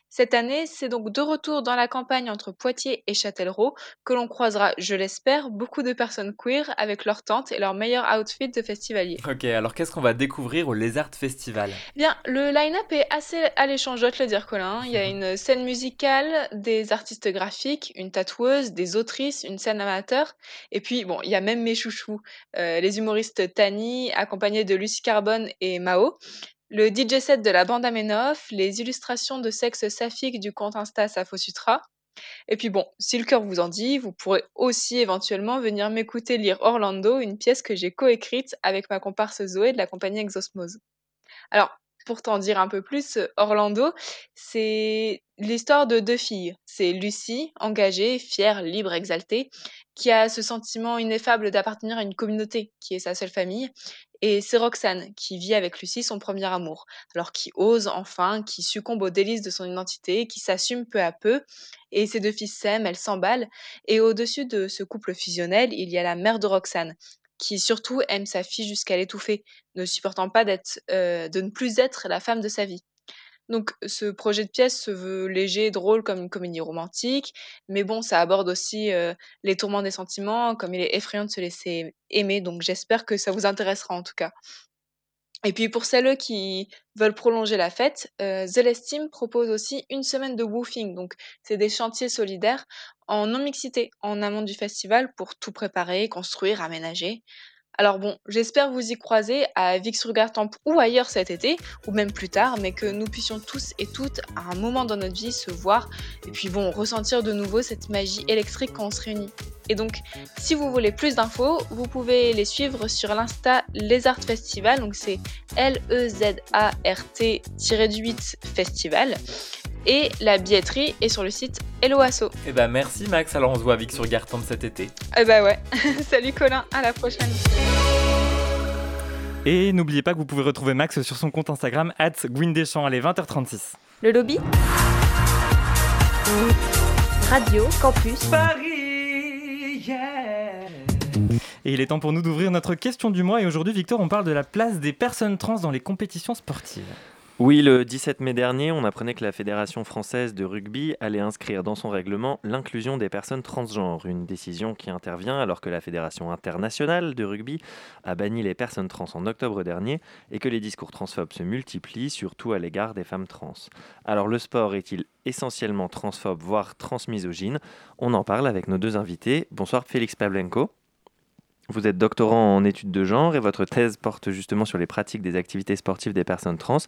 Speaker 23: Cette année, c'est donc de retour dans la campagne entre Poitiers et Châtellerault que l'on croisera, je l'espère, beaucoup de personnes queer avec leurs tentes et leurs meilleurs outfits de festivaliers.
Speaker 2: Ok, alors qu'est-ce qu'on va découvrir au Lézard Festival?
Speaker 23: Bien, le line-up est assez alléchant, je dois te le dire, Colin. Il y a [laughs] une scène musicale, des artistes graphiques, une tatoueuse, des autrices, une scène amateur. Et puis, bon, il y a même mes chouchous, euh, les humoristes Tani, accompagnés de Lucie Carbone et Mao. Le DJ set de la bande Amenoff, les illustrations de sexe saphique du compte Insta Safo Sutra. Et puis bon, si le cœur vous en dit, vous pourrez aussi éventuellement venir m'écouter lire Orlando, une pièce que j'ai coécrite avec ma comparse Zoé de la compagnie Exosmose. Alors, pour t'en dire un peu plus, Orlando, c'est l'histoire de deux filles. C'est Lucie, engagée, fière, libre, exaltée, qui a ce sentiment ineffable d'appartenir à une communauté qui est sa seule famille. Et c'est Roxane qui vit avec Lucie son premier amour, alors qui ose enfin, qui succombe aux délices de son identité, qui s'assume peu à peu. Et ces deux filles s'aiment, elles s'emballent. Et au-dessus de ce couple fusionnel, il y a la mère de Roxane, qui surtout aime sa fille jusqu'à l'étouffer, ne supportant pas euh, de ne plus être la femme de sa vie. Donc ce projet de pièce se veut léger, drôle comme une comédie romantique, mais bon, ça aborde aussi euh, les tourments des sentiments, comme il est effrayant de se laisser aimer, donc j'espère que ça vous intéressera en tout cas. Et puis pour celles qui veulent prolonger la fête, euh, The Team propose aussi une semaine de woofing, donc c'est des chantiers solidaires en non-mixité en amont du festival pour tout préparer, construire, aménager. Alors bon, j'espère vous y croiser à Vic-sur-Gartempe ou ailleurs cet été, ou même plus tard, mais que nous puissions tous et toutes, à un moment dans notre vie, se voir et puis bon, ressentir de nouveau cette magie électrique quand on se réunit. Et donc, si vous voulez plus d'infos, vous pouvez les suivre sur l'Insta Les Art Festival, donc c'est L-E-Z-A-R-T-8 Festival. Et la billetterie est sur le site Helloasso.
Speaker 2: Eh bah merci Max, alors on se voit avec sur Gartempe cet été.
Speaker 23: Eh bah ouais, [laughs] salut Colin, à la prochaine.
Speaker 2: Et n'oubliez pas que vous pouvez retrouver Max sur son compte Instagram, at Deschamps, allez 20h36.
Speaker 1: Le lobby Radio Campus
Speaker 2: Paris, yeah Et il est temps pour nous d'ouvrir notre question du mois. Et aujourd'hui, Victor, on parle de la place des personnes trans dans les compétitions sportives.
Speaker 10: Oui, le 17 mai dernier, on apprenait que la Fédération française de rugby allait inscrire dans son règlement l'inclusion des personnes transgenres, une décision qui intervient alors que la Fédération internationale de rugby a banni les personnes trans en octobre dernier et que les discours transphobes se multiplient, surtout à l'égard des femmes trans. Alors le sport est-il essentiellement transphobe, voire transmisogyne? On en parle avec nos deux invités. Bonsoir Félix Pavlenko. Vous êtes doctorant en études de genre et votre thèse porte justement sur les pratiques des activités sportives des personnes trans.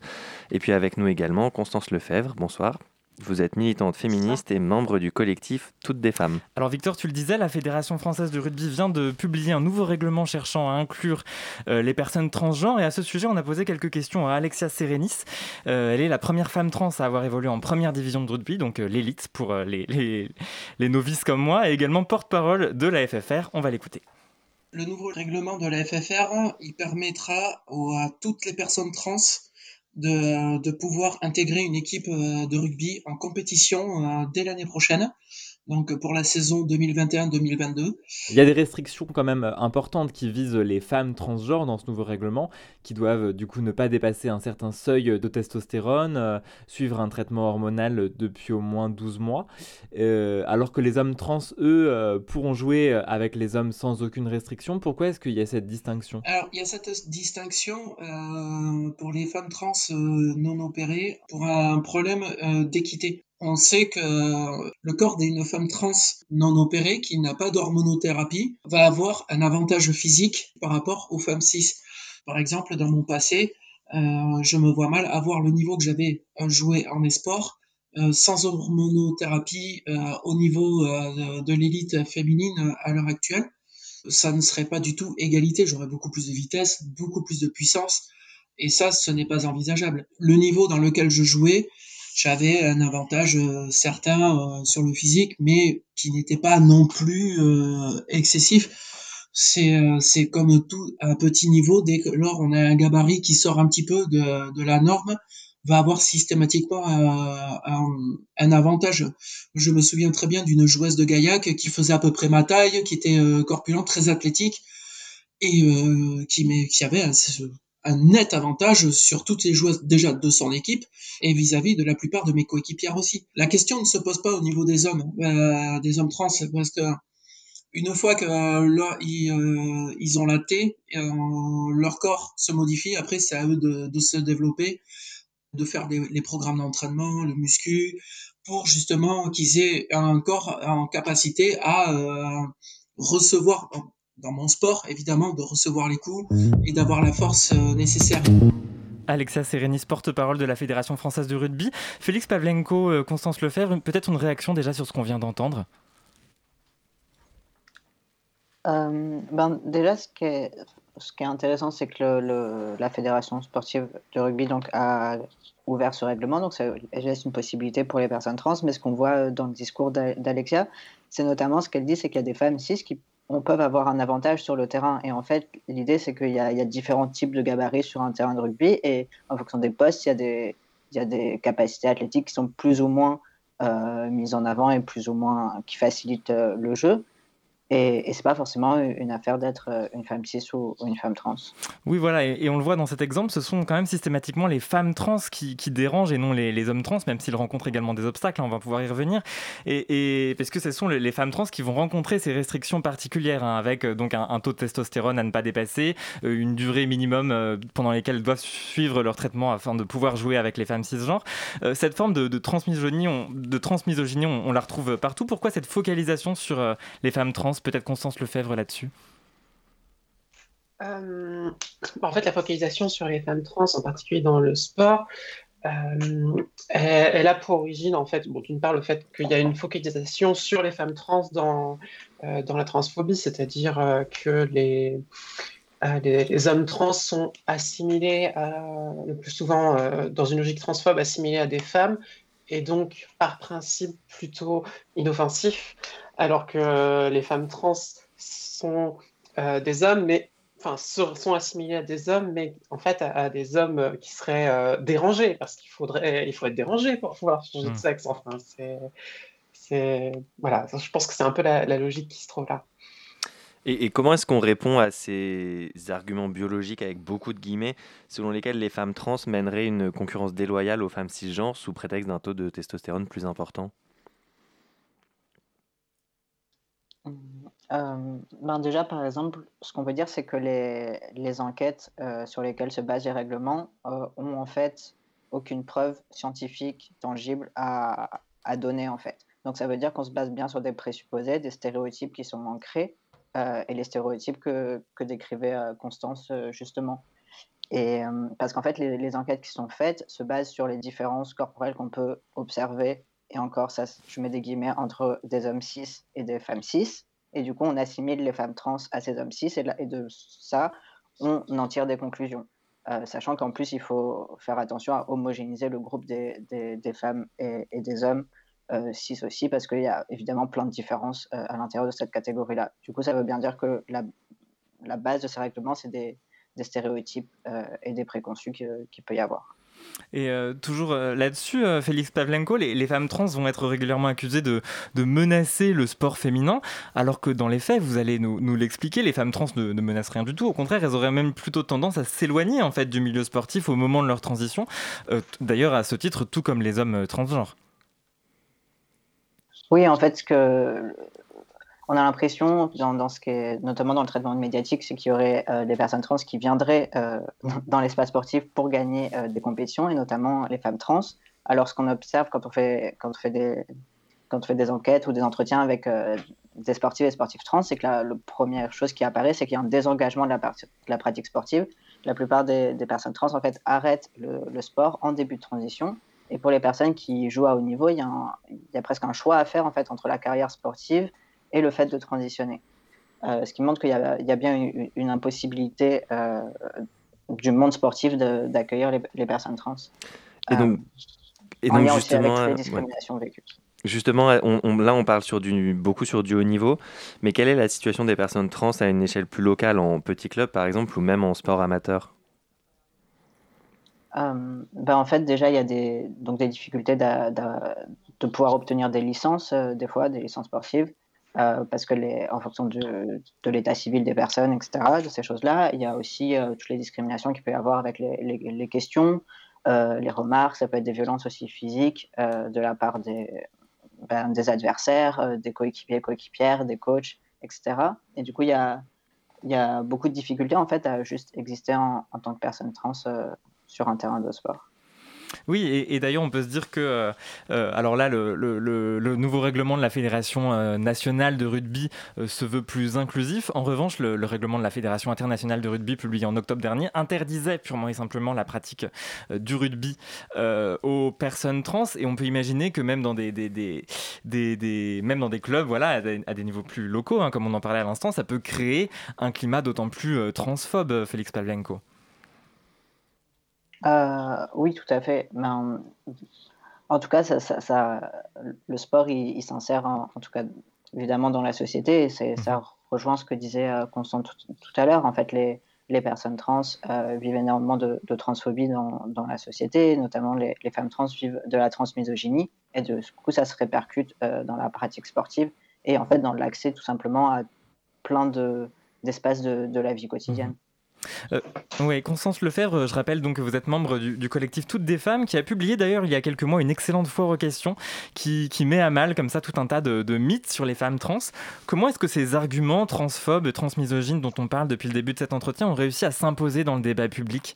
Speaker 10: Et puis avec nous également Constance Lefebvre, bonsoir. Vous êtes militante féministe et membre du collectif Toutes des femmes.
Speaker 2: Alors Victor, tu le disais, la Fédération française de rugby vient de publier un nouveau règlement cherchant à inclure euh, les personnes transgenres. Et à ce sujet, on a posé quelques questions à Alexia Serenis. Euh, elle est la première femme trans à avoir évolué en première division de rugby, donc euh, l'élite pour les, novices comme moi, et également porte-parole de la FFR. On va l'écouter.
Speaker 24: Le nouveau règlement de la FFR, permettra à toutes les personnes trans de, de pouvoir intégrer une équipe de rugby en compétition dès l'année prochaine donc pour la saison 2021-2022.
Speaker 25: Il y a des restrictions quand même importantes qui visent les femmes transgenres dans ce nouveau règlement, qui doivent du coup ne pas dépasser un certain seuil de testostérone, euh, suivre un traitement hormonal depuis au moins 12 mois, euh, alors que les hommes trans, eux, euh, pourront jouer avec les hommes sans aucune restriction. Pourquoi est-ce qu'il y a cette distinction?
Speaker 24: Alors il y a cette distinction pour les femmes trans non opérées pour un problème d'équité on sait que le corps d'une femme trans non opérée qui n'a pas d'hormonothérapie va avoir un avantage physique par rapport aux femmes cis. Par exemple, dans mon passé, euh, je me vois mal avoir le niveau que j'avais joué en esport euh, sans hormonothérapie euh, au niveau de l'élite féminine à l'heure actuelle. Ça ne serait pas du tout égalité, j'aurais beaucoup plus de vitesse, beaucoup plus de puissance, et ça, ce n'est pas envisageable. Le niveau dans lequel je jouais, j'avais un avantage euh, certain euh, sur le physique, mais qui n'était pas non plus euh, excessif. C'est c'est comme tout à petit niveau, dès que lors on a un gabarit qui sort un petit peu de, de la norme, va avoir systématiquement un, un, avantage. Je me souviens très bien d'une joueuse de Gaillac qui faisait à peu près ma taille, qui était corpulente, très athlétique, et qui, qui avait un net avantage sur toutes les joueuses déjà de son équipe et vis-à-vis de la plupart de mes coéquipières aussi. La question ne se pose pas au niveau des hommes, euh, des hommes trans, parce que une fois que euh, là, ils, euh, ils, ont la T, euh, leur corps se modifie. Après, c'est à eux de, de, se développer, de faire les, les programmes d'entraînement, le muscu, pour justement qu'ils aient un corps en capacité à euh, recevoir, dans mon sport évidemment, de recevoir les coups et d'avoir la force euh, nécessaire.
Speaker 2: Alexia Serenis, porte-parole de la Fédération française de rugby. Félix Pavlenko, euh, Constance Lefebvre, peut-être une réaction déjà sur ce qu'on vient d'entendre?
Speaker 26: Euh, ben, Déjà, ce qui est, ce qui est intéressant, c'est que le, le, la Fédération sportive de rugby donc, a ouvert ce règlement, donc ça laisse une possibilité pour les personnes trans, mais ce qu'on voit dans le discours d'Alexia, c'est notamment ce qu'elle dit, c'est qu'il y a des femmes cis qui on peuvent avoir un avantage sur le terrain. Et en fait, l'idée, c'est qu'il y, a différents types de gabarits sur un terrain de rugby. Et en fonction des postes, il y a des, il y a des capacités athlétiques qui sont plus ou moins euh, mises en avant et plus ou moins qui facilitent euh, le jeu. Et, et c'est pas forcément une affaire d'être euh, une femme cis ou, une femme trans.
Speaker 2: Oui, voilà, et, on le voit dans cet exemple, ce sont quand même systématiquement les femmes trans qui, dérangent et non les, hommes trans, même s'ils rencontrent également des obstacles, hein, on va pouvoir y revenir. Et, et parce que ce sont les, femmes trans qui vont rencontrer ces restrictions particulières, hein, avec euh, donc un, taux de testostérone à ne pas dépasser, euh, une durée minimum pendant lesquelles elles doivent suivre leur traitement afin de pouvoir jouer avec les femmes cisgenres. Cette forme de, de transmisogynie, on, de transmisogynie on, la retrouve partout. Pourquoi cette focalisation sur les femmes trans Peut-être Constance Lefebvre là-dessus
Speaker 27: euh, En fait, la focalisation sur les femmes trans, en particulier dans le sport, euh, elle, a pour origine, en fait, bon, d'une part, le fait qu'il y a une focalisation sur les femmes trans dans, euh, dans la transphobie, c'est-à-dire que les, les, hommes trans sont assimilés, le plus souvent dans une logique transphobe, assimilés à des femmes, et donc par principe plutôt inoffensif, alors que les femmes trans sont euh, des hommes, mais enfin sont assimilés à des hommes, mais en fait à, à des hommes qui seraient euh, dérangés, parce qu'il faudrait, il faut être dérangé pour pouvoir changer de sexe. Enfin, c'est, voilà, je pense que c'est un peu la, la, logique qui se trouve là.
Speaker 10: Et, et comment est-ce qu'on répond à ces arguments biologiques avec beaucoup de guillemets, selon lesquels les femmes trans mèneraient une concurrence déloyale aux femmes cisgenres sous prétexte d'un taux de testostérone plus important?
Speaker 26: Euh, ben déjà, par exemple, ce qu'on peut dire, c'est que les, les enquêtes euh, sur lesquelles se basent les règlements euh, ont en fait aucune preuve scientifique tangible à, à, donner en fait. Donc ça veut dire qu'on se base bien sur des présupposés, des stéréotypes qui sont ancrés et les stéréotypes que, que décrivait Constance justement. Et parce qu'en fait, les, enquêtes qui sont faites se basent sur les différences corporelles qu'on peut observer. Et encore, ça, je mets des guillemets entre des hommes cis et des femmes cis. Et du coup, on assimile les femmes trans à ces hommes cis, et, de ça, on en tire des conclusions. Euh, sachant qu'en plus, il faut faire attention à homogénéiser le groupe des, des, femmes et, des hommes euh, cis aussi, parce qu'il y a évidemment plein de différences euh, à l'intérieur de cette catégorie-là. Du coup, ça veut bien dire que la, la base de ces règlements, c'est des, des, stéréotypes et des préconçus qu'il qui peut y avoir.
Speaker 2: Et euh, toujours euh, là-dessus, euh, Félix Pavlenko, les, femmes trans vont être régulièrement accusées de, menacer le sport féminin, alors que dans les faits, vous allez nous, l'expliquer, les femmes trans ne, menacent rien du tout. Au contraire, elles auraient même plutôt tendance à s'éloigner en fait du milieu sportif au moment de leur transition. D'ailleurs, à ce titre, tout comme les hommes transgenres.
Speaker 26: Oui, en fait, ce que on a l'impression, dans, notamment dans le traitement médiatique, c'est qu'il y aurait euh, des personnes trans qui viendraient euh, [laughs] dans l'espace sportif pour gagner euh, des compétitions, et notamment les femmes trans. Alors, ce qu'on observe quand on fait, quand on fait, des, quand on fait des enquêtes ou des entretiens avec des sportifs et sportifs trans, c'est que la, la, première chose qui apparaît, c'est qu'il y a un désengagement de la, pratique sportive. La plupart des, personnes trans, en fait, arrêtent le, sport en début de transition. Et pour les personnes qui jouent à haut niveau, il y a, il y a presque un choix à faire, en fait, entre la carrière sportive et le fait de transitionner. Euh, ce qui montre qu'il y, y, a bien une, une impossibilité euh, du monde sportif d'accueillir les, les, personnes trans.
Speaker 10: Et donc,
Speaker 26: et donc justement, les discriminations ouais. vécues.
Speaker 10: Justement, on, on, là, on parle sur du, beaucoup sur du haut niveau, mais quelle est la situation des personnes trans à une échelle plus locale, en petit club par exemple, ou même en sport amateur?
Speaker 26: Euh, ben en fait, déjà, il y a des, donc des difficultés de pouvoir obtenir des licences, euh, des fois, des licences sportives. Euh, parce que en fonction de l'état civil des personnes, etc., de ces choses-là, il y a aussi euh, toutes les discriminations qu'il peut y avoir avec les, questions, euh, les remarques, ça peut être des violences aussi physiques de la part des, ben, des adversaires, des coéquipiers, coéquipières, des coachs, etc. Et du coup, il y a, beaucoup de difficultés en fait à juste exister en, tant que personne trans sur un terrain de sport.
Speaker 2: Oui, et, d'ailleurs, on peut se dire que, euh, euh, alors là, le, nouveau règlement de la Fédération euh, nationale de rugby se veut plus inclusif. En revanche, le, le règlement de la Fédération internationale de rugby, publié en octobre dernier, interdisait purement et simplement la pratique du rugby aux personnes trans. Et on peut imaginer que même dans des, clubs, voilà, à des, niveaux plus locaux, hein, comme on en parlait à l'instant, ça peut créer un climat d'autant plus transphobe, Félix Pavlenko.
Speaker 26: Euh, oui, tout à fait. Ben, en tout cas, ça, ça- ça- le sport, il, il s'insère en, en tout cas évidemment dans la société. Et c'est- ça rejoint ce que disait euh, Constant tout, tout à l'heure. En fait, les, les personnes trans euh, vivent énormément de, de transphobie dans, dans la société, notamment les, les femmes trans vivent de la transmisogynie. Et de, du coup, ça se répercute euh, dans la pratique sportive et en fait dans l'accès tout simplement à plein de- d'espaces de, de la vie quotidienne.
Speaker 2: Euh, oui, Constance Lefebvre, euh, je rappelle donc que vous êtes membre du, collectif Toutes des femmes, qui a publié d'ailleurs il y a quelques mois une excellente foire aux questions qui, qui met à mal comme ça tout un tas de, de mythes sur les femmes trans. Comment est-ce que ces arguments transphobes, transmisogynes dont on parle depuis le début de cet entretien ont réussi à s'imposer dans le débat public?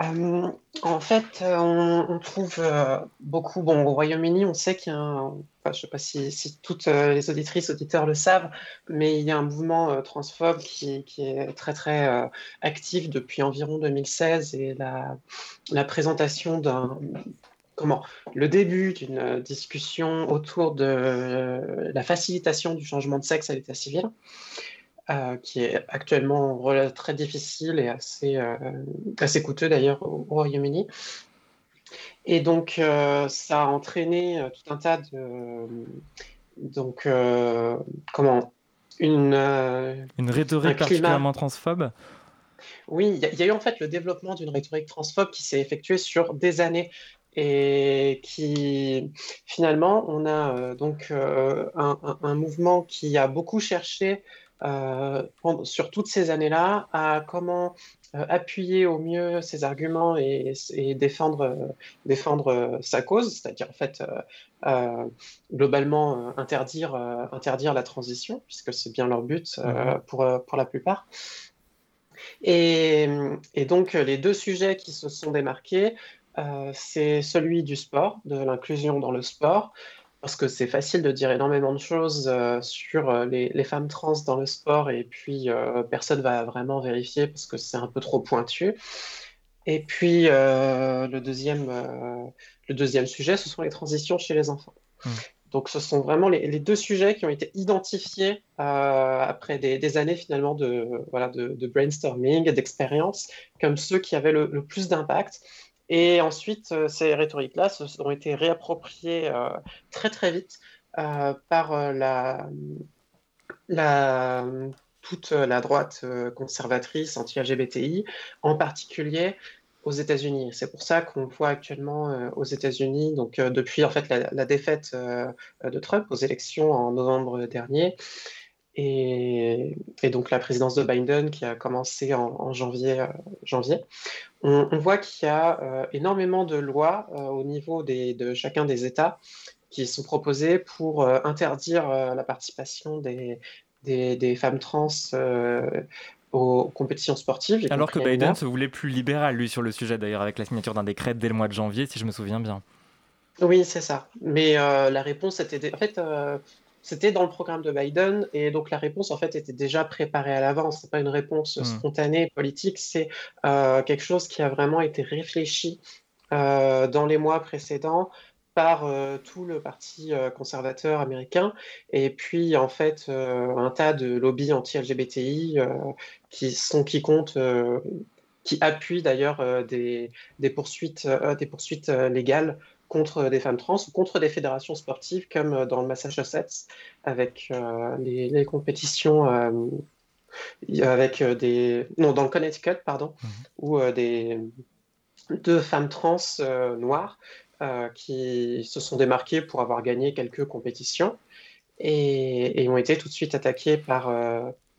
Speaker 27: Euh, en fait, euh, on, trouve euh, beaucoup. Bon, au Royaume-Uni, on sait qu'il y a un. je ne sais pas si, toutes les auditrices, auditeurs le savent, mais il y a un mouvement transphobe qui, est très, très actif depuis environ 2016 et la, présentation d'un. Comment Le début d'une discussion autour de la facilitation du changement de sexe à l'état civil euh, qui est actuellement très difficile et assez, euh, assez coûteux d'ailleurs au, au Royaume-Uni. Et donc, euh, ça a entraîné tout un tas de. Donc, comment Une.
Speaker 2: Une
Speaker 27: un
Speaker 2: rhétorique
Speaker 27: climat-
Speaker 2: particulièrement transphobe
Speaker 27: oui, il y, a- il y a eu en fait le développement d'une rhétorique transphobe qui s'est effectuée sur des années et qui finalement on a euh, donc euh, un, un- un mouvement qui a beaucoup cherché sur toutes ces années-là à comment euh, appuyer au mieux ses arguments et, et défendre, euh, défendre euh, sa cause, c'est-à-dire en fait euh, euh, globalement euh, interdire, euh, interdire la transition, puisque c'est bien leur but euh,
Speaker 28: Mhm.
Speaker 27: pour, euh, pour la plupart. Et, et donc, euh, les deux sujets qui se sont démarqués, euh, c'est celui du sport, de l'inclusion dans le sport, parce que c'est facile de dire énormément de choses euh, sur euh, les, les femmes trans dans le sport, et puis euh, personne va vraiment vérifier parce que c'est un peu trop pointu. Et puis, euh, le deuxième, le deuxième sujet, ce sont les transitions chez les enfants. Donc, ce sont vraiment les, les deux sujets qui ont été identifiés après des, des années finalement de, voilà, de, de brainstorming et d'expérience comme ceux qui avaient le, le plus d'impact. Et ensuite, euh, ces rhétoriques-là ont été réappropriées euh, très très vite euh, par toute la droite conservatrice anti-LGBTI, en particulier aux États-Unis. C'est pour ça qu'on voit actuellement aux États-Unis, donc depuis en fait la, défaite de Trump aux élections en novembre dernier, et, et donc la présidence de Biden qui a commencé en, en janvier, euh, janvier. On, on voit qu'il y a euh, énormément de lois euh, au niveau des, de chacun des États qui sont proposées pour interdire la participation des, des, des femmes trans aux compétitions sportives.
Speaker 2: Alors que Biden se voulait plus libéral, lui, sur le sujet, d'ailleurs, avec la signature d'un décret dès le mois de janvier, si je me souviens bien.
Speaker 27: Oui, c'est ça. Mais la réponse était. En fait, c'était dans le programme de Biden et donc la réponse, en fait, était déjà préparée à l'avance. C'est pas une réponse
Speaker 28: Mm.
Speaker 27: spontanée politique, c'est euh, quelque chose qui a vraiment été réfléchi euh, dans les mois précédents par euh, tout le parti euh, conservateur américain et puis en fait euh, un tas de lobbies anti-LGBTI qui sont qui comptent qui appuient d'ailleurs des, des poursuites, des poursuites légales contre des femmes trans ou contre des fédérations sportives comme euh, dans le Massachusetts avec euh, les, les compétitions euh, avec des non dans le Connecticut pardon où euh, des deux femmes trans noires qui se sont démarquées pour avoir gagné quelques compétitions et, ont été tout de suite attaqués par,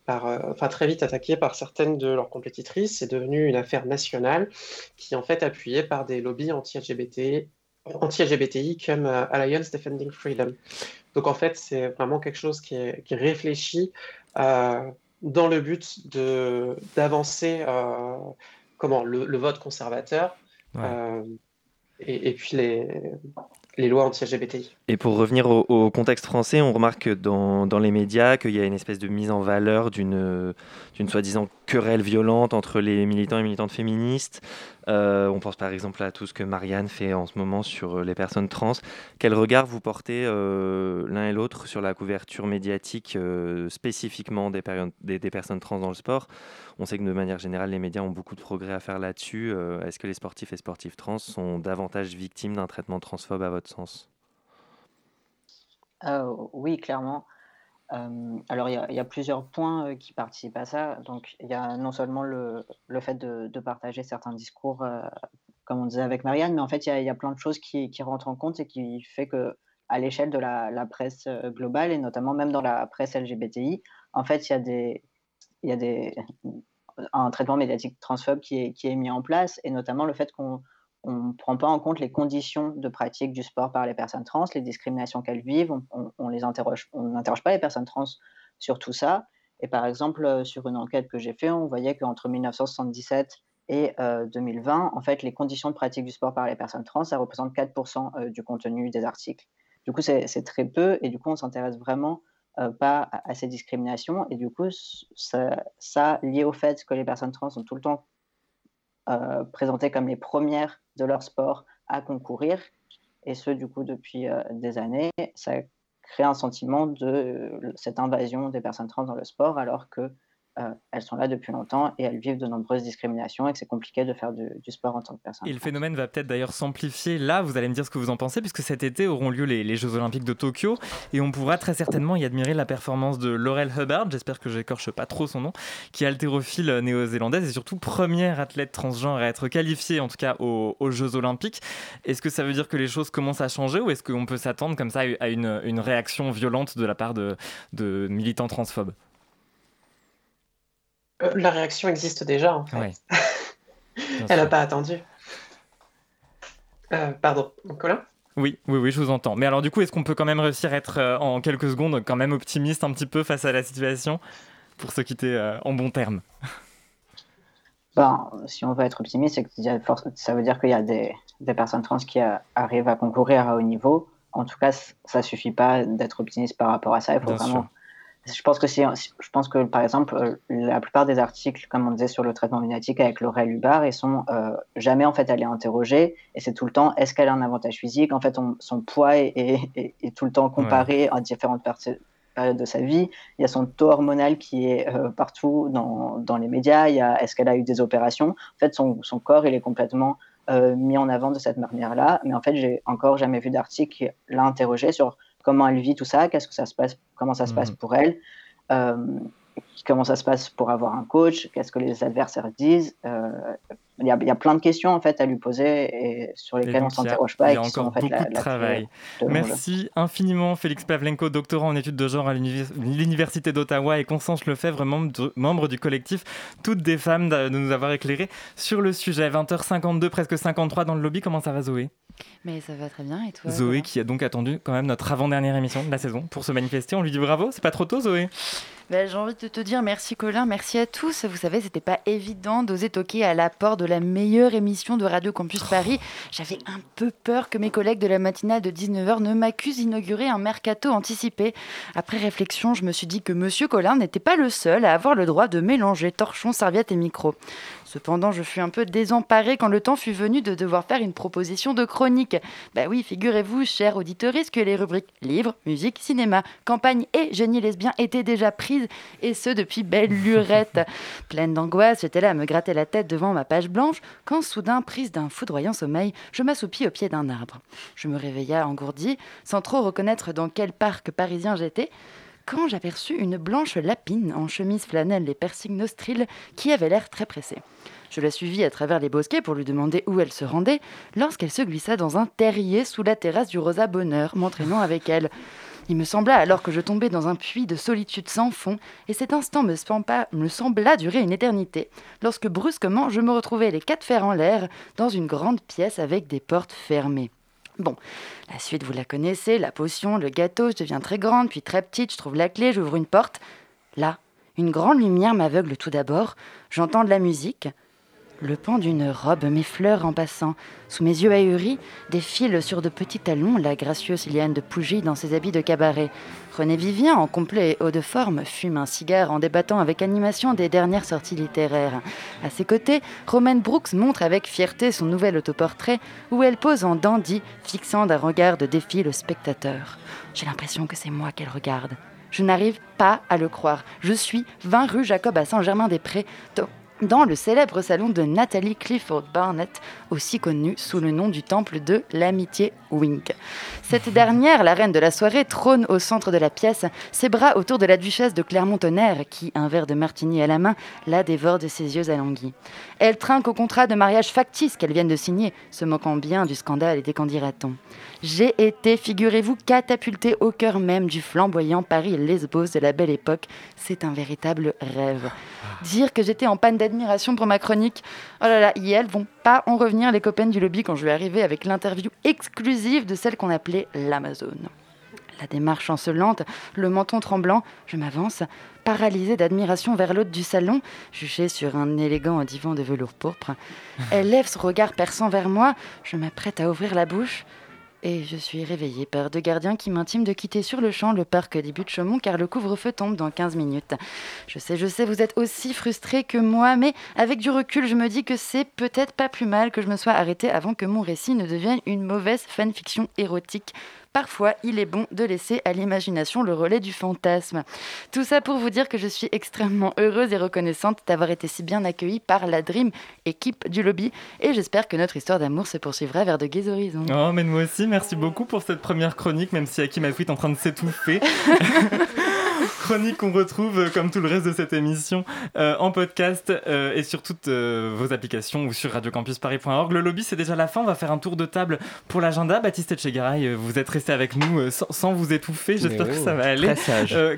Speaker 27: par, enfin très vite attaqués par certaines de leurs compétitrices. C'est devenu une affaire nationale qui est en fait appuyée par des lobbies anti-LGBT, anti-LGBTI comme euh, Alliance Defending Freedom. Donc en fait, c'est vraiment quelque chose qui est, qui est réfléchi euh, dans le but d'avancer euh, comment le, le vote conservateur
Speaker 2: Ouais.
Speaker 27: et, et puis les, les lois anti-LGBTI.
Speaker 10: Et pour revenir au, au contexte français, on remarque que dans, dans les médias qu'il y a une espèce de mise en valeur d'une soi-disant querelle violente entre les militants et militantes féministes. Euh, on pense par exemple à tout ce que Marianne fait en ce moment sur euh, les personnes trans. Quel regard vous portez euh, l'un et l'autre sur la couverture médiatique spécifiquement des, des, personnes trans dans le sport? On sait que de manière générale, les médias ont beaucoup de progrès à faire là-dessus. Est-ce que les sportifs et sportives trans sont davantage victimes d'un traitement transphobe à votre sens?
Speaker 26: Oui, clairement. Euh, alors, il y a, plusieurs points euh, qui participent à ça. Donc, il y a non seulement le, le fait de, partager certains discours, euh, comme on disait avec Marianne, mais en fait, il y a, plein de choses qui, rentrent en compte et qui fait que, à l'échelle de la, presse globale et notamment même dans la presse LGBTI, en fait, il y a des, y a des, un traitement médiatique transphobe qui est, qui est mis en place et notamment le fait qu'on on ne prend pas en compte les conditions de pratique du sport par les personnes trans, les discriminations qu'elles vivent, on, on, on on n'interroge pas les personnes trans sur tout ça. Et par exemple, euh, sur une enquête que j'ai faite, on voyait qu'entre 1977 et euh, 2020, en fait, les conditions de pratique du sport par les personnes trans, ça représente 4% euh, du contenu des articles. Du coup, c'est très peu, et du coup, on s'intéresse vraiment euh, pas à, à ces discriminations. Et du coup, ça, ça, lié au fait que les personnes trans sont tout le temps euh, présentées comme les premières de leur sport à concourir, et ce, du coup, depuis euh, des années, ça crée un sentiment de cette invasion des personnes trans dans le sport, alors que euh, elles sont là depuis longtemps et elles vivent de nombreuses discriminations et que c'est compliqué de faire du, sport en tant que personne.
Speaker 2: Et le phénomène va peut-être d'ailleurs s'amplifier là, vous allez me dire ce que vous en pensez, puisque cet été auront lieu les, Jeux Olympiques de Tokyo et on pourra très certainement y admirer la performance de Laurel Hubbard, j'espère que j'écorche pas trop son nom, qui est haltérophile néo-zélandaise et surtout première athlète transgenre à être qualifiée en tout cas aux, Jeux Olympiques. Est-ce que ça veut dire que les choses commencent à changer ou est-ce qu'on peut s'attendre comme ça à une, réaction violente de la part de militants transphobes?
Speaker 27: Euh, la réaction existe déjà, en fait.
Speaker 2: Ouais. [laughs]
Speaker 27: Elle n'a pas attendu. Euh, pardon, Colin?
Speaker 2: Oui, oui, oui, je vous entends. Mais alors du coup, est-ce qu'on peut quand même réussir à être euh, en quelques secondes quand même optimiste un petit peu face à la situation? Pour se quitter euh, en bon terme
Speaker 26: Ben, si on veut être optimiste, c'est que il y a force- ça veut dire qu'il y a des, des personnes trans qui a- arrivent à concourir à haut niveau. En tout cas, ça suffit pas d'être optimiste par rapport à ça. Il faut
Speaker 2: Bien
Speaker 26: vraiment.
Speaker 2: sûr.
Speaker 26: Je pense que si, si- je pense que par exemple, euh, la plupart des articles, comme on disait sur le traitement médiatique avec Laurel Hubbard, ils sont euh, jamais en fait elle est interrogée et c'est tout le temps est-ce qu'elle a un avantage physique? En fait, on- son poids est, est- est- est tout le temps comparé à différentes périodes de sa vie. Il y a son taux hormonal qui est euh, partout dans, dans les médias. Il y a est-ce qu'elle a eu des opérations? En fait, son, son corps il est complètement euh, mis en avant de cette manière-là. Mais en fait, j'ai encore jamais vu d'article qui l'a interrogé sur comment elle vit tout ça, qu'est-ce que ça se passe, comment ça se passe pour elle, euh, comment ça se passe pour avoir un coach, qu'est-ce que les adversaires disent. Euh, Il y, a, il y a plein de questions en fait à lui poser et sur
Speaker 2: Et
Speaker 26: lesquelles on
Speaker 2: a-
Speaker 26: s'interroge pas
Speaker 2: il y a
Speaker 26: sont
Speaker 2: encore
Speaker 26: en fait
Speaker 2: beaucoup
Speaker 26: la,
Speaker 2: de
Speaker 26: la
Speaker 2: travail.
Speaker 26: de.
Speaker 2: Merci infiniment Félix Pavlenko, doctorant en études de genre à l'univers- l'Université d'Ottawa et Constance Lefebvre, membre, de- membre du collectif Toutes des femmes, de de nous avoir éclairé sur le sujet. 20h52, presque 53 dans le lobby. Comment ça va Zoé?
Speaker 28: Mais ça va très bien et toi
Speaker 2: Zoé qui a donc attendu quand même notre avant-dernière émission de la saison pour se manifester. On lui dit bravo, c'est pas trop tôt Zoé?
Speaker 28: Ben, J'ai envie de te dire merci Colin, merci à tous. Vous savez, c'était pas évident d'oser toquer à la porte de la meilleure émission de Radio Campus Paris. J'avais un peu peur que mes collègues de la matinale de 19h ne m'accusent d'inaugurer un mercato anticipé. Après réflexion, je me suis dit que Monsieur Colin n'était pas le seul à avoir le droit de mélanger torchon, serviette et micro. Cependant, je fus un peu désemparée quand le temps fut venu de devoir faire une proposition de chronique. Bah oui, figurez-vous, chers auditeurs, que les rubriques livres, musique, cinéma, campagne et génie lesbien étaient déjà prises, et ce depuis belle lurette. [laughs] Pleine d'angoisse, j'étais là à me gratter la tête devant ma page blanche, quand soudain, prise d'un foudroyant sommeil, je m'assoupis au pied d'un arbre. Je me réveilla engourdi, sans trop reconnaître dans quel parc parisien j'étais, quand j'aperçus une blanche lapine en chemise flanelle et piercing nostril qui avait l'air très pressée. Je la suivis à travers les bosquets pour lui demander où elle se rendait, lorsqu'elle se glissa dans un terrier sous la terrasse du Rosa Bonheur, m'entraînant avec elle. Il me sembla alors que je tombais dans un puits de solitude sans fond, et cet instant me, sembla, durer une éternité, lorsque brusquement je me retrouvais les quatre fers en l'air dans une grande pièce avec des portes fermées. Bon, la suite vous la connaissez, la potion, le gâteau, je deviens très grande, puis très petite, je trouve la clé, j'ouvre une porte. Là, une grande lumière m'aveugle tout d'abord, j'entends de la musique, le pan d'une robe m'effleure en passant. Sous mes yeux ahuris, défile sur de petits talons la gracieuse Liane de Pougy dans ses habits de cabaret. René Vivien, en complet et haut de forme, fume un cigare en débattant avec animation des dernières sorties littéraires. À ses côtés, Romaine Brooks montre avec fierté son nouvel autoportrait où elle pose en dandy, fixant d'un regard de défi le spectateur. J'ai l'impression que c'est moi qu'elle regarde. Je n'arrive pas à le croire. Je suis 20 rue Jacob à Saint-Germain-des-Prés, dans le célèbre salon de Nathalie Clifford Barnett, aussi connue sous le nom du temple de l'amitié Wink. Cette dernière, la reine de la soirée, trône au centre de la pièce, ses bras autour de la duchesse de Clermont-Tonnerre, qui, un verre de martini à la main, la dévore de ses yeux alanguis. Elle trinque au contrat de mariage factice qu'elle vient de signer, se moquant bien du scandale et des candidatons. J'ai été, figurez-vous, catapultée au cœur même du flamboyant Paris Lesbos de la belle époque. C'est un véritable rêve. Dire que j'étais en panne d'admiration pour ma chronique. Oh là là, et elles vont pas en revenir, les copaines du lobby, quand je vais arriver avec l'interview exclusive de celle qu'on appelait l'Amazone. La démarche chancelante, le menton tremblant, je m'avance, paralysée d'admiration vers l'autre du salon, juchée sur un élégant divan de velours pourpre. Elle lève son regard perçant vers moi, je m'apprête à ouvrir la bouche. Et je suis réveillée par deux gardiens qui m'intiment de quitter sur le champ le parc des buttes Chaumont car le couvre-feu tombe dans 15 minutes. Je sais, je sais, vous êtes aussi frustrés que moi, mais avec du recul, je me dis que c'est peut-être pas plus mal que je me sois arrêtée avant que mon récit ne devienne une mauvaise fanfiction érotique. Parfois, il est bon de laisser à l'imagination le relais du fantasme. Tout ça pour vous dire que je suis extrêmement heureuse et reconnaissante d'avoir été si bien accueillie par la Dream équipe du lobby et j'espère que notre histoire d'amour se poursuivra vers de gais horizons.
Speaker 2: Oh, mais moi aussi, merci beaucoup pour cette première chronique, même si Hakim Afrit est en train de s'étouffer. [laughs] chronique qu'on retrouve, euh, comme tout le reste de cette émission, euh, en podcast euh, et sur toutes euh, vos applications ou sur radiocampusparis.org. Le lobby, c'est déjà la fin. On va faire un tour de table pour l'agenda. Baptiste Etchegaray, vous êtes resté avec nous sans, sans vous étouffer. J'espère que ça va aller.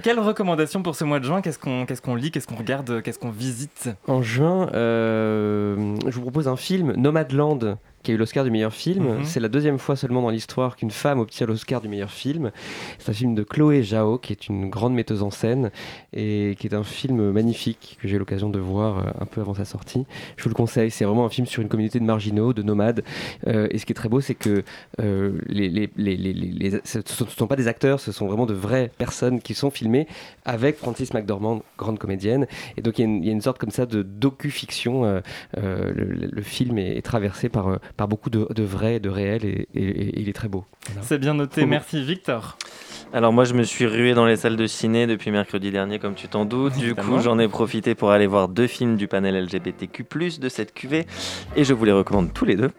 Speaker 2: quelles recommandations pour ce mois de juin? Qu'est-ce qu'on qu'est-ce qu'on lit? Qu'est-ce qu'on regarde? Qu'est-ce qu'on visite?
Speaker 15: En juin, je vous propose un film, Nomadland, qui a eu l'Oscar du meilleur film.
Speaker 2: Mhm.
Speaker 15: C'est la deuxième fois seulement dans l'histoire qu'une femme obtient l'Oscar du meilleur film. C'est un film de Chloé Zhao, qui est une grande metteuse en scène et qui est un film magnifique que j'ai eu l'occasion de voir euh, un peu avant sa sortie. Je vous le conseille, c'est vraiment un film sur une communauté de marginaux, de nomades. Euh, et ce qui est très beau, c'est que euh, les, les, les, les, les- les- ce ne sont pas des acteurs, ce sont vraiment de vraies personnes qui sont filmées avec Francis McDormand, grande comédienne. Et donc il y, a une- il y a une sorte comme ça de docu-fiction. euh, le, film est, est traversé par, par beaucoup de, de vrai, de réel, et, et- et il est très beau. Voilà.
Speaker 2: C'est bien noté. Merci, Victor.
Speaker 10: Alors moi je me suis rué dans les salles de ciné depuis mercredi dernier comme tu t'en doutes. Du coup j'en ai profité pour aller voir deux films du panel LGBTQ+ de cette cuvée et je vous les recommande tous les deux.